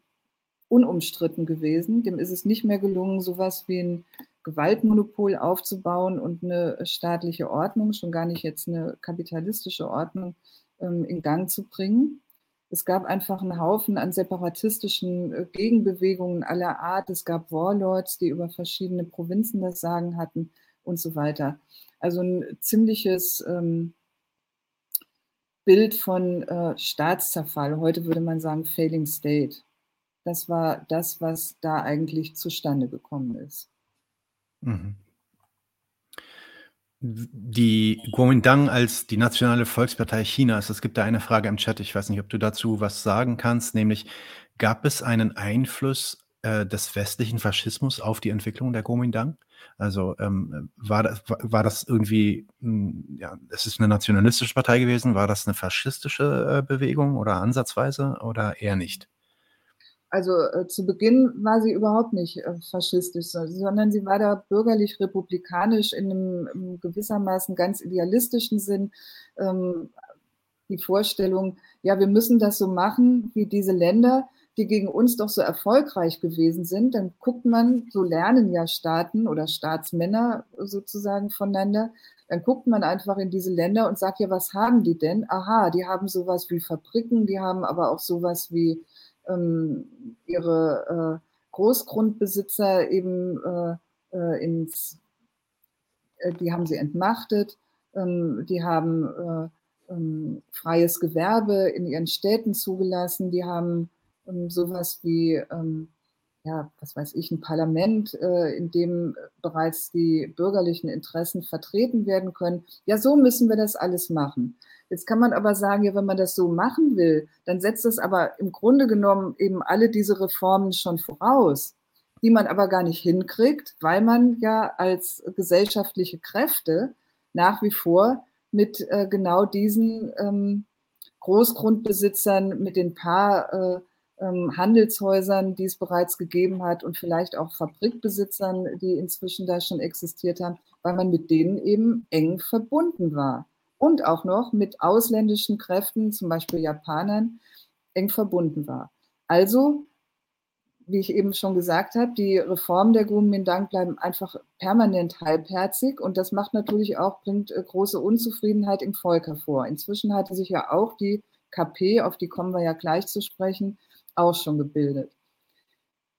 unumstritten gewesen. Dem ist es nicht mehr gelungen, sowas wie ein Gewaltmonopol aufzubauen und eine staatliche Ordnung, schon gar nicht jetzt eine kapitalistische Ordnung, ähm, in Gang zu bringen. Es gab einfach einen Haufen an separatistischen äh, Gegenbewegungen aller Art. Es gab Warlords, die über verschiedene Provinzen das Sagen hatten. und so weiter. Also ein ziemliches ähm, Bild von äh, Staatszerfall. Heute würde man sagen Failing State. Das war das, was da eigentlich zustande gekommen ist. Mhm. Die Kuomintang als die nationale Volkspartei Chinas, es gibt da eine Frage im Chat, ich weiß nicht, ob du dazu was sagen kannst, nämlich gab es einen Einfluss äh, des westlichen Faschismus auf die Entwicklung der Kuomintang? Also ähm, war, das, war das irgendwie, mh, hm, ja, es ist eine nationalistische Partei gewesen, war das eine faschistische äh, Bewegung oder ansatzweise oder eher nicht? Also äh, zu Beginn war sie überhaupt nicht äh, faschistisch, sondern sie war da bürgerlich-republikanisch in einem, gewissermaßen ganz idealistischen Sinn. Ähm, die Vorstellung, ja, wir müssen das so machen wie diese Länder, die gegen uns doch so erfolgreich gewesen sind. Dann guckt man, so lernen ja Staaten oder Staatsmänner sozusagen voneinander, dann guckt man einfach in diese Länder und sagt, ja, was haben die denn? Aha, die haben sowas wie Fabriken, die haben aber auch sowas wie ähm, ihre äh, Großgrundbesitzer eben äh, äh, ins, äh, die haben sie entmachtet, ähm, die haben äh, ähm, freies Gewerbe in ihren Städten zugelassen, die haben ähm, sowas wie ähm, ja, was weiß ich, ein Parlament, äh, in dem bereits die bürgerlichen Interessen vertreten werden können. Ja, so müssen wir das alles machen. Jetzt kann man aber sagen, ja, wenn man das so machen will, dann setzt das aber im Grunde genommen eben alle diese Reformen schon voraus, die man aber gar nicht hinkriegt, weil man ja als gesellschaftliche Kräfte nach wie vor mit äh, genau diesen ähm, Großgrundbesitzern, mit den paar äh, ähm, Handelshäusern, die es bereits gegeben hat und vielleicht auch Fabrikbesitzern, die inzwischen da schon existiert haben, weil man mit denen eben eng verbunden war und auch noch mit ausländischen Kräften, zum Beispiel Japanern, eng verbunden war. Also, wie ich eben schon gesagt habe, die Reformen der Kuomintang bleiben einfach permanent halbherzig und das macht natürlich auch, bringt äh, große Unzufriedenheit im Volk hervor. Inzwischen hatte sich ja auch die KP, auf die kommen wir ja gleich zu sprechen, auch schon gebildet.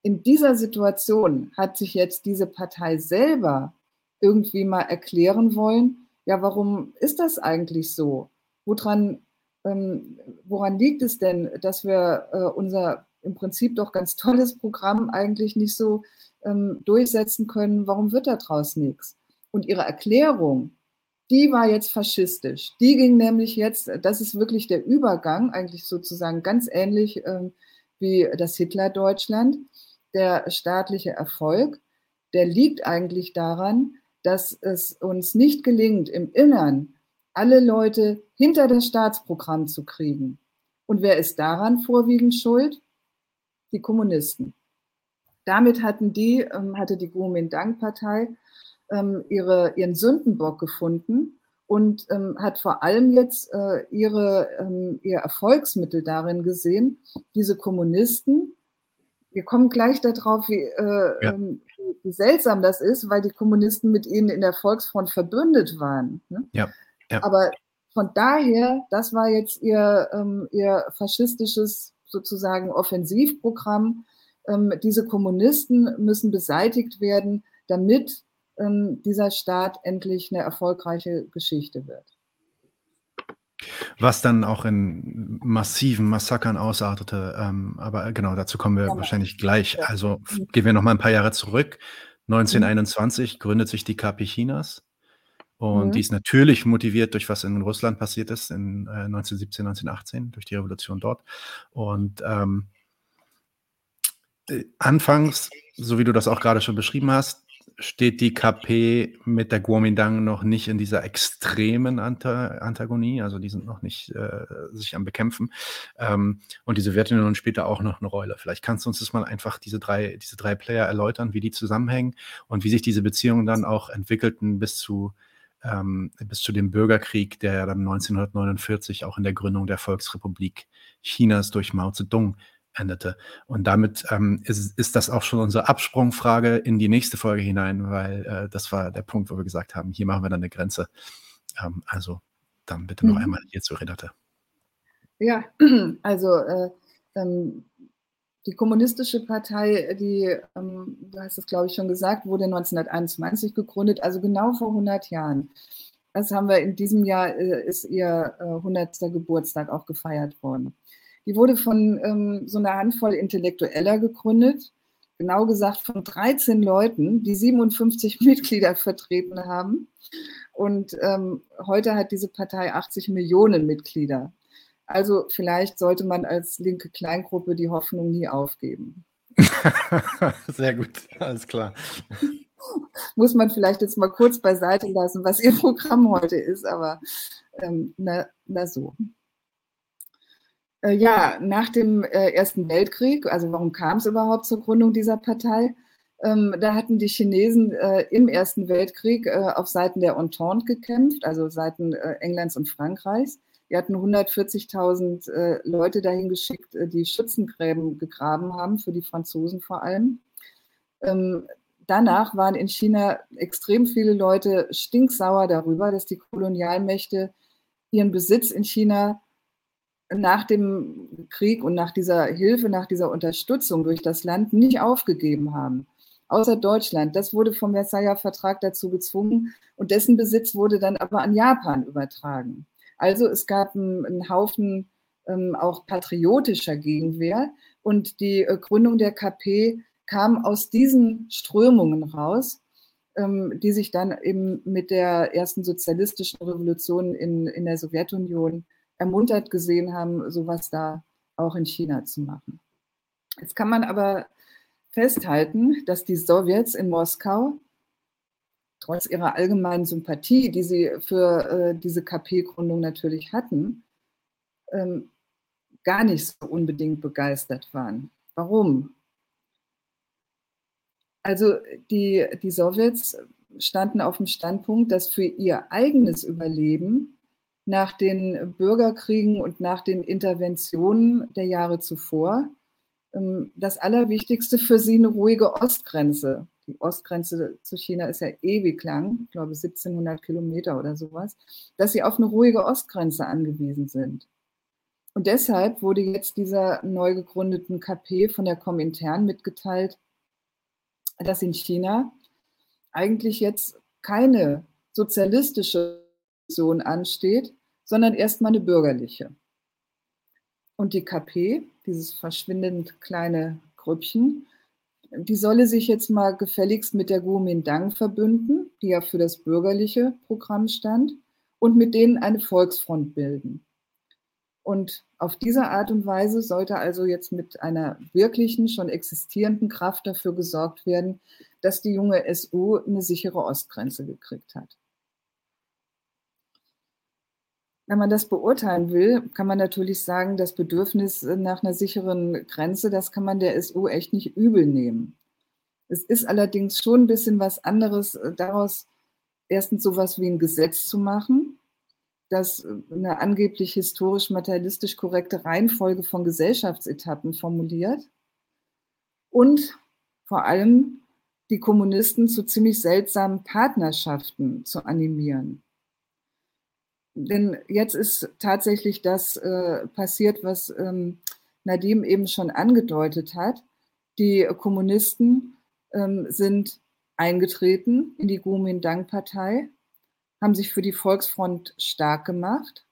In dieser Situation hat sich jetzt diese Partei selber irgendwie mal erklären wollen, ja, warum ist das eigentlich so? Woran, ähm, woran liegt es denn, dass wir äh, unser im Prinzip doch ganz tolles Programm eigentlich nicht so ähm, durchsetzen können? Warum wird daraus nichts? Und ihre Erklärung, die war jetzt faschistisch. Die ging nämlich jetzt, das ist wirklich der Übergang, eigentlich sozusagen ganz ähnlich ähm, wie das Hitler-Deutschland. Der staatliche Erfolg, der liegt eigentlich daran, dass es uns nicht gelingt, im Innern alle Leute hinter das Staatsprogramm zu kriegen. Und wer ist daran vorwiegend schuld? Die Kommunisten. Damit hatten die, ähm, hatte die Kuomintang-Partei ähm, ihre, ihren Sündenbock gefunden und ähm, hat vor allem jetzt äh, ihre, ihr Erfolgsmittel darin gesehen, diese Kommunisten, wir kommen gleich darauf, wie, äh, ja wie seltsam das ist, weil die Kommunisten mit ihnen in der Volksfront verbündet waren. Ne? Ja, ja. Aber von daher, das war jetzt ihr, ähm, ihr faschistisches sozusagen Offensivprogramm. Ähm, diese Kommunisten müssen beseitigt werden, damit ähm, dieser Staat endlich eine erfolgreiche Geschichte wird. Was dann auch in massiven Massakern ausartete. Ähm, aber genau, dazu kommen wir ja. wahrscheinlich gleich. Also gehen wir noch mal ein paar Jahre zurück. 1921 mhm. gründet sich die KP Chinas. Und mhm. die ist natürlich motiviert durch was in Russland passiert ist in äh, 1917, 1918, durch die Revolution dort. Und ähm, äh, anfangs, so wie du das auch gerade schon beschrieben hast, steht die KP mit der Kuomintang noch nicht in dieser extremen Antagonie, also die sind noch nicht äh, sich am Bekämpfen. Ähm, und die Sowjetunion später auch noch eine Rolle. Vielleicht kannst du uns das mal einfach diese drei, diese drei Player erläutern, wie die zusammenhängen und wie sich diese Beziehungen dann auch entwickelten bis zu ähm, bis zu dem Bürgerkrieg, der dann 1949 auch in der Gründung der Volksrepublik Chinas durch Mao Zedong endete. Und damit ähm, ist, ist das auch schon unsere Absprungfrage in die nächste Folge hinein, weil äh, das war der Punkt, wo wir gesagt haben, hier machen wir dann eine Grenze. Ähm, also dann bitte noch mhm. einmal hierzu, Renate. Ja, also äh, ähm, Die Kommunistische Partei, die, ähm, du hast es glaube ich schon gesagt, wurde 1921 gegründet, also genau vor 100 Jahren. Das haben wir in diesem Jahr, äh, ist ihr äh, 100. Geburtstag auch gefeiert worden. Die wurde von ähm, so einer Handvoll Intellektueller gegründet, genau gesagt von 13 Leuten, die 57 Mitglieder vertreten haben. Und ähm, heute hat diese Partei 80 Millionen Mitglieder. Also vielleicht sollte man als linke Kleingruppe die Hoffnung nie aufgeben. Sehr gut, alles klar. Muss man vielleicht jetzt mal kurz beiseite lassen, was Ihr Programm heute ist, aber ähm, na, na so. Äh, ja, nach dem äh, Ersten Weltkrieg, also warum kam es überhaupt zur Gründung dieser Partei? Ähm, da hatten die Chinesen äh, im Ersten Weltkrieg auf Seiten der Entente gekämpft, also Seiten Englands und Frankreichs. Die hatten 140.000 äh, Leute dahin geschickt, die Schützengräben gegraben haben, für die Franzosen vor allem. Ähm, danach waren in China extrem viele Leute stinksauer darüber, dass die Kolonialmächte ihren Besitz in China nach dem Krieg und nach dieser Hilfe, nach dieser Unterstützung durch das Land nicht aufgegeben haben. Außer Deutschland. Das wurde vom Versailler Vertrag dazu gezwungen und dessen Besitz wurde dann aber an Japan übertragen. Also es gab einen, Haufen ähm, auch patriotischer Gegenwehr und die äh, Gründung der KP kam aus diesen Strömungen raus, ähm, die sich dann eben mit der ersten sozialistischen Revolution in, in der Sowjetunion ermuntert gesehen haben, sowas da auch in China zu machen. Jetzt kann man aber festhalten, dass die Sowjets in Moskau trotz ihrer allgemeinen Sympathie, die sie für äh, diese KP-Gründung natürlich hatten, ähm, gar nicht so unbedingt begeistert waren. Warum? Also die, die Sowjets standen auf dem Standpunkt, dass für ihr eigenes Überleben nach den Bürgerkriegen und nach den Interventionen der Jahre zuvor ähm, das Allerwichtigste für sie eine ruhige Ostgrenze die Ostgrenze zu China ist ja ewig lang, ich glaube 1700 Kilometer oder sowas, dass sie auf eine ruhige Ostgrenze angewiesen sind. Und deshalb wurde jetzt dieser neu gegründeten KP von der Comintern mitgeteilt, dass in China eigentlich jetzt keine sozialistische Position ansteht, sondern erstmal eine bürgerliche. Und die KP, dieses verschwindend kleine Grüppchen, die solle sich jetzt mal gefälligst mit der Kuomintang verbünden, die ja für das bürgerliche Programm stand, und mit denen eine Volksfront bilden. Und auf diese Art und Weise sollte also jetzt mit einer wirklichen, schon existierenden Kraft dafür gesorgt werden, dass die junge SU eine sichere Ostgrenze gekriegt hat. Wenn man das beurteilen will, kann man natürlich sagen, das Bedürfnis nach einer sicheren Grenze, das kann man der SU echt nicht übel nehmen. Es ist allerdings schon ein bisschen was anderes, äh, daraus erstens sowas wie ein Gesetz zu machen, das äh, eine angeblich historisch materialistisch korrekte Reihenfolge von Gesellschaftsetappen formuliert und vor allem die Kommunisten zu ziemlich seltsamen Partnerschaften zu animieren denn jetzt ist tatsächlich das äh, passiert, was ähm, Nadim eben schon angedeutet hat. Die Kommunisten ähm, sind eingetreten in die Kuomintang-Partei, haben sich für die Volksfront stark gemacht,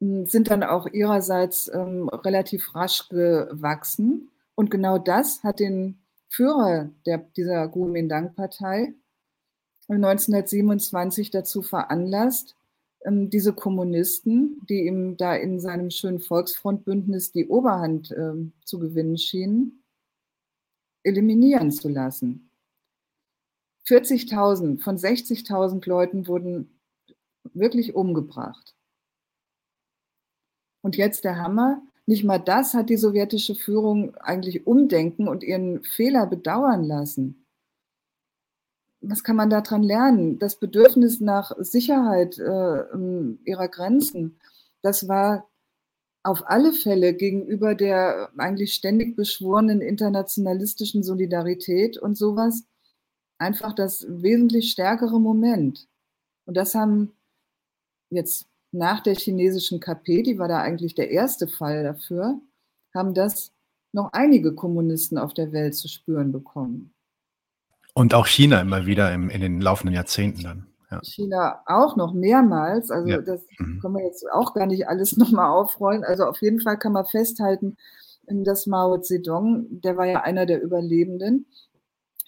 sind dann auch ihrerseits ähm, relativ rasch gewachsen. Und genau das hat den Führer der, dieser Kuomintang-Partei 1927 dazu veranlasst, ähm, diese Kommunisten, die ihm da in seinem schönen Volksfrontbündnis die Oberhand äh, zu gewinnen schienen, eliminieren zu lassen. 40.000 von 60.000 Leuten wurden wirklich umgebracht. Und jetzt der Hammer, nicht mal das hat die sowjetische Führung eigentlich umdenken und ihren Fehler bedauern lassen was kann man daran lernen? Das Bedürfnis nach Sicherheit äh, ihrer Grenzen, das war auf alle Fälle gegenüber der eigentlich ständig beschworenen internationalistischen Solidarität und sowas einfach das wesentlich stärkere Moment. Und das haben jetzt nach der chinesischen KP, die war da eigentlich der erste Fall dafür, haben das noch einige Kommunisten auf der Welt zu spüren bekommen. Und auch China immer wieder im, in den laufenden Jahrzehnten dann. Ja. China auch noch mehrmals. Also ja. das mhm. können wir jetzt auch gar nicht alles nochmal aufrollen. Also auf jeden Fall kann man festhalten, dass Mao Zedong, der war ja einer der Überlebenden,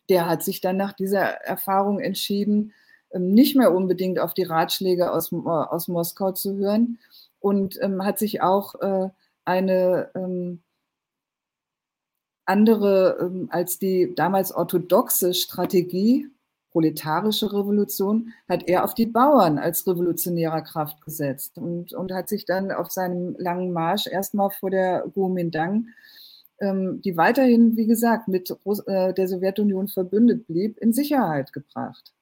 der hat sich dann nach dieser Erfahrung entschieden, ähm, nicht mehr unbedingt auf die Ratschläge aus, aus Moskau zu hören und ähm, hat sich auch äh, eine ähm, andere ähm, als die damals orthodoxe Strategie, proletarische Revolution, hat er auf die Bauern als revolutionärer Kraft gesetzt und, und hat sich dann auf seinem langen Marsch erstmal vor der Kuomintang, ähm, die weiterhin, wie gesagt, mit äh, der Sowjetunion verbündet blieb, in Sicherheit gebracht.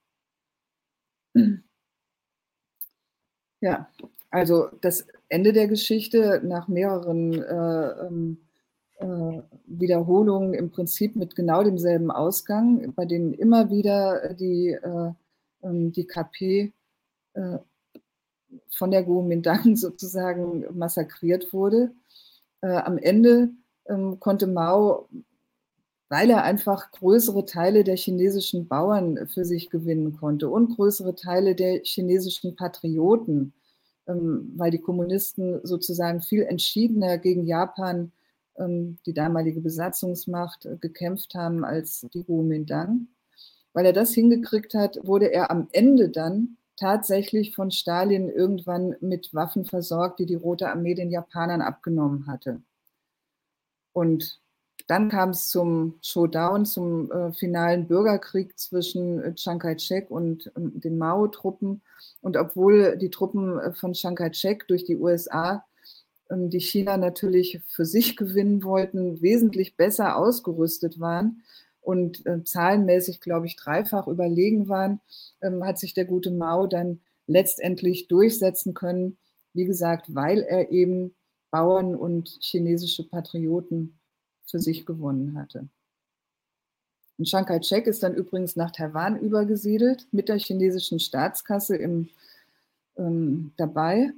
Ja, also das Ende der Geschichte nach mehreren äh, ähm, äh, Wiederholungen im Prinzip mit genau demselben Ausgang, bei denen immer wieder die, äh, ähm, die KP äh, von der Kuomintang sozusagen massakriert wurde. Äh, am Ende ähm, konnte Mao, weil er einfach größere Teile der chinesischen Bauern für sich gewinnen konnte und größere Teile der chinesischen Patrioten, ähm, weil die Kommunisten sozusagen viel entschiedener gegen Japan die damalige Besatzungsmacht, äh, gekämpft haben als die Kuomintang. Weil er das hingekriegt hat, wurde er am Ende dann tatsächlich von Stalin irgendwann mit Waffen versorgt, die die Rote Armee den Japanern abgenommen hatte. Und dann kam es zum Showdown, zum äh, finalen Bürgerkrieg zwischen äh, Chiang Kai-shek und äh, den Mao-Truppen. Und obwohl die Truppen äh, von Chiang Kai-shek durch die USA ähm, die China natürlich für sich gewinnen wollten, wesentlich besser ausgerüstet waren und äh, zahlenmäßig, glaube ich, dreifach überlegen waren, ähm, hat sich der gute Mao dann letztendlich durchsetzen können. Wie gesagt, weil er eben Bauern und chinesische Patrioten für sich gewonnen hatte. Und Chiang Kai-shek ist dann übrigens nach Taiwan übergesiedelt mit der chinesischen Staatskasse im, ähm, dabei.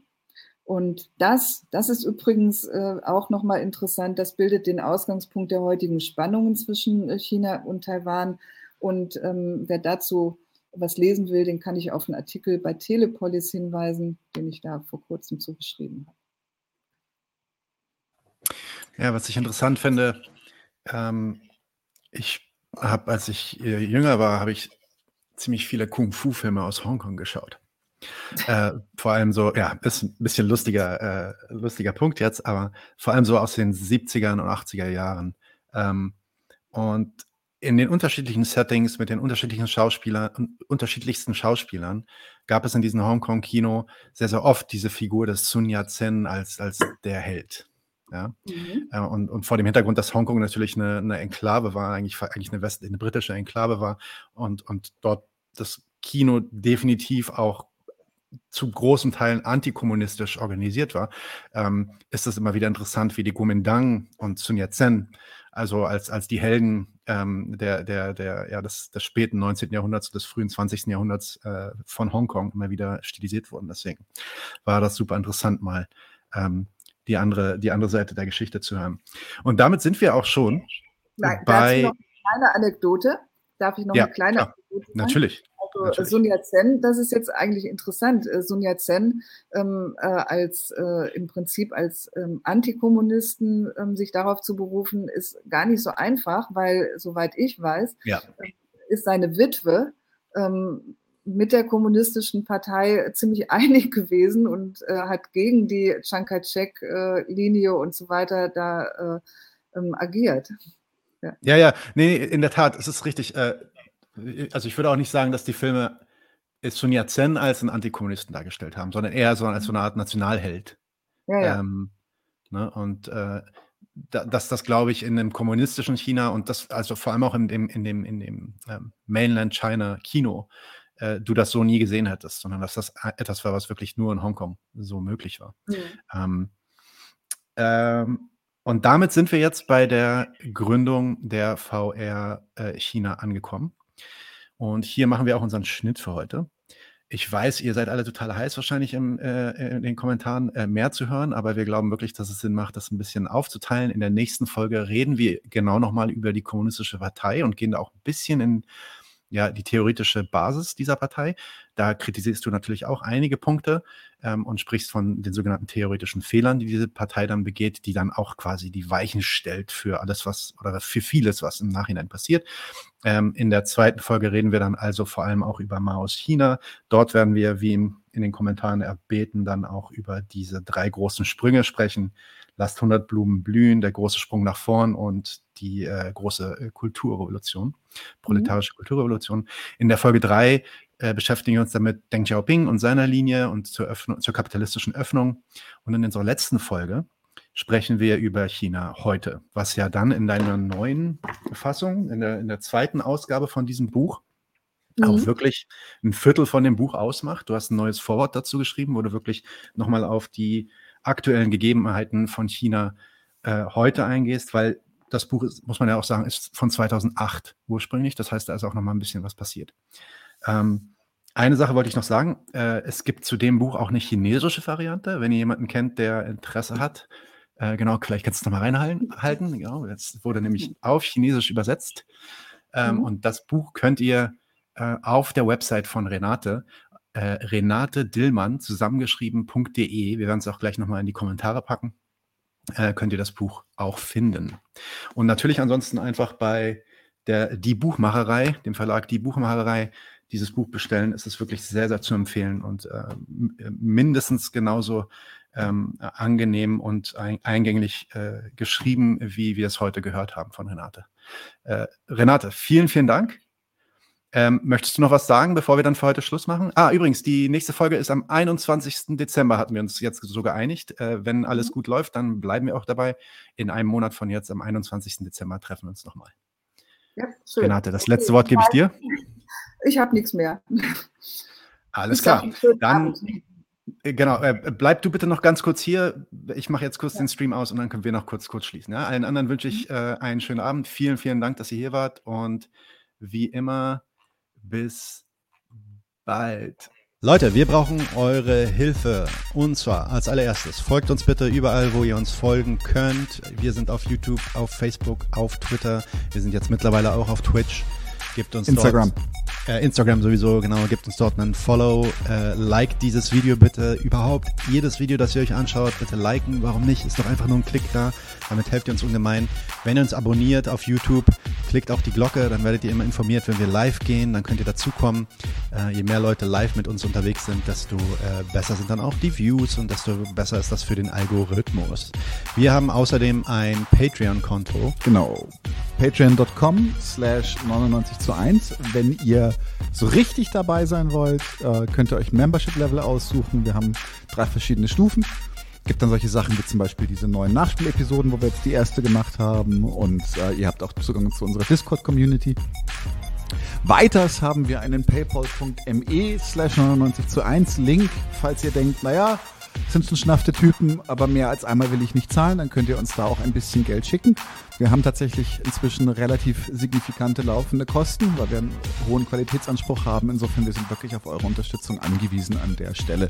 Und das, das ist übrigens äh, auch nochmal interessant. Das bildet den Ausgangspunkt der heutigen Spannungen zwischen äh, China und Taiwan. Und ähm, wer dazu was lesen will, den kann ich auf einen Artikel bei Telepolis hinweisen, den ich da vor kurzem zugeschrieben habe. Ja, was ich interessant finde, ähm, ich habe, als ich äh, jünger war, habe ich ziemlich viele Kung-Fu-Filme aus Hongkong geschaut. Äh, vor allem so, ja, ist ein bisschen lustiger, äh, lustiger Punkt jetzt, aber vor allem so aus den 70er und 80er Jahren. Ähm, und in den unterschiedlichen Settings mit den unterschiedlichen Schauspielern, unterschiedlichsten Schauspielern gab es in diesem Hongkong-Kino sehr, sehr oft diese Figur des Sun Yat-sen als, als der Held. Ja? Mhm. Äh, und, und vor dem Hintergrund, dass Hongkong natürlich eine, eine Enklave war, eigentlich, eigentlich eine, West-, eine britische Enklave war und, und dort das Kino definitiv auch zu großen Teilen antikommunistisch organisiert war, ähm, ist es immer wieder interessant, wie die Kuomintang und Sun Yat-sen, also als, als die Helden ähm, der, der, der, ja, des, des späten 19. Jahrhunderts, des frühen 20. Jahrhunderts äh, von Hongkong immer wieder stilisiert wurden. Deswegen war das super interessant, mal ähm, die, andere, die andere Seite der Geschichte zu hören. Und damit sind wir auch schon Nein, bei... Noch eine kleine Anekdote. Darf ich noch ja, eine kleine klar, Anekdote sagen? Natürlich. Also Sun Yat-sen, das ist jetzt eigentlich interessant. Äh, Sun Yat-sen ähm, äh, als äh, im Prinzip als ähm, Antikommunisten ähm, sich darauf zu berufen, ist gar nicht so einfach, weil soweit ich weiß, ja. Äh, ist seine Witwe ähm, mit der kommunistischen Partei ziemlich einig gewesen und äh, hat gegen die Chiang Kai-shek-Linie äh, und so weiter da ähm, agiert. Ja. ja, ja, nee, in der Tat, es ist richtig. Äh, also ich würde auch nicht sagen, dass die Filme Sun Yat-sen als einen Antikommunisten dargestellt haben, sondern eher so als so eine Art Nationalheld. Ja, ja. Ähm, ne, und äh, da, dass das, glaube ich, in dem kommunistischen China und das, also vor allem auch in dem, in dem, in dem ähm, Mainland China Kino, äh, du das so nie gesehen hättest, sondern dass das etwas war, was wirklich nur in Hongkong so möglich war. Mhm. Ähm, ähm, und damit sind wir jetzt bei der Gründung der VR äh, China angekommen. Und hier machen wir auch unseren Schnitt für heute. ich weiß, ihr seid alle total heiß wahrscheinlich im, äh, in den Kommentaren äh, mehr zu hören, aber wir glauben wirklich, dass es Sinn macht, das ein bisschen aufzuteilen. In der nächsten Folge reden wir genau nochmal über die kommunistische Partei und gehen da auch ein bisschen in ja, die theoretische Basis dieser Partei. Da kritisierst du natürlich auch einige Punkte ähm, und sprichst von den sogenannten theoretischen Fehlern, die diese Partei dann begeht, die dann auch quasi die Weichen stellt für alles, was oder für vieles, was im Nachhinein passiert. Ähm, in der zweiten Folge reden wir dann also vor allem auch über Maos China. Dort werden wir, wie in, in den Kommentaren erbeten, dann auch über diese drei großen Sprünge sprechen. Lasst 100 Blumen blühen, der große Sprung nach vorn und die äh, große äh, Kulturrevolution, proletarische mhm. Kulturrevolution. In der Folge 3 äh, beschäftigen wir uns damit Deng Xiaoping und seiner Linie und zur, Öffnung, zur kapitalistischen Öffnung. Und in unserer letzten Folge sprechen wir über China heute, was ja dann in deiner neuen Fassung, in der, in der zweiten Ausgabe von diesem Buch, mhm. auch wirklich ein Viertel von dem Buch ausmacht. Du hast ein neues Vorwort dazu geschrieben, wo du wirklich nochmal auf die aktuellen Gegebenheiten von China äh, heute eingehst, weil das Buch ist, muss man ja auch sagen, ist von 2008 ursprünglich. Das heißt, da ist auch noch mal ein bisschen was passiert. Ähm, eine Sache wollte ich noch sagen. Äh, es gibt zu dem Buch auch eine chinesische Variante. Wenn ihr jemanden kennt, der Interesse hat, äh, genau, vielleicht kannst du es nochmal reinhalten. Genau, jetzt wurde nämlich auf Chinesisch übersetzt. Ähm, mhm. Und das Buch könnt ihr äh, auf der Website von Renate, äh, Renate Dillmann, zusammengeschrieben.de, wir werden es auch gleich nochmal in die Kommentare packen, äh, könnt ihr das Buch auch finden. Und natürlich ansonsten einfach bei der Die Buchmacherei, dem Verlag Die Buchmacherei, dieses Buch bestellen. Es ist wirklich sehr, sehr zu empfehlen und äh, mindestens genauso ähm, angenehm und ein, eingänglich äh, geschrieben, wie wir es heute gehört haben von Renate. Äh, Renate, vielen, vielen Dank. Ähm, möchtest du noch was sagen, bevor wir dann für heute Schluss machen? Ah, übrigens, die nächste Folge ist am 21. Dezember, hatten wir uns jetzt so geeinigt. Äh, wenn alles mhm. gut läuft, dann bleiben wir auch dabei. In einem Monat von jetzt, am 21. Dezember, treffen wir uns nochmal. Ja, schön. Renate, das letzte Wort gebe ich dir. Ich habe nichts mehr. Alles klar. Dann, äh, genau, äh, bleib du bitte noch ganz kurz hier. Ich mache jetzt kurz ja. den Stream aus und dann können wir noch kurz, kurz schließen. Ja? Allen anderen wünsche ich mhm. äh, einen schönen Abend. Vielen, vielen Dank, dass ihr hier wart und wie immer bis bald. Leute, wir brauchen eure Hilfe. Und zwar als allererstes, folgt uns bitte überall, wo ihr uns folgen könnt. Wir sind auf YouTube, auf Facebook, auf Twitter. Wir sind jetzt mittlerweile auch auf Twitch. Gebt uns Instagram. Dort äh, Instagram sowieso, genau, gebt uns dort einen Follow, äh, like dieses Video bitte, überhaupt jedes Video, das ihr euch anschaut, bitte liken, warum nicht, ist doch einfach nur ein Klick da, damit helft ihr uns ungemein. Wenn ihr uns abonniert auf YouTube, klickt auch die Glocke, dann werdet ihr immer informiert, wenn wir live gehen, dann könnt ihr dazukommen. Äh, je mehr Leute live mit uns unterwegs sind, desto äh, besser sind dann auch die Views und desto besser ist das für den Algorithmus. Wir haben außerdem ein Patreon-Konto. Genau, patreon.com slash 99 zu 1, wenn ihr so richtig dabei sein wollt, äh, könnt ihr euch Membership-Level aussuchen. Wir haben drei verschiedene Stufen. Gibt dann solche Sachen wie zum Beispiel diese neuen Nachspielepisoden, wo wir jetzt die erste gemacht haben. Und äh, ihr habt auch Zugang zu unserer Discord-Community. Weiters haben wir einen paypal.me slash 99 zu 1 Link, falls ihr denkt, naja, sind schon schnaffte Typen, aber mehr als einmal will ich nicht zahlen, dann könnt ihr uns da auch ein bisschen Geld schicken. Wir haben tatsächlich inzwischen relativ signifikante laufende Kosten, weil wir einen hohen Qualitätsanspruch haben. Insofern, wir sind wirklich auf eure Unterstützung angewiesen an der Stelle.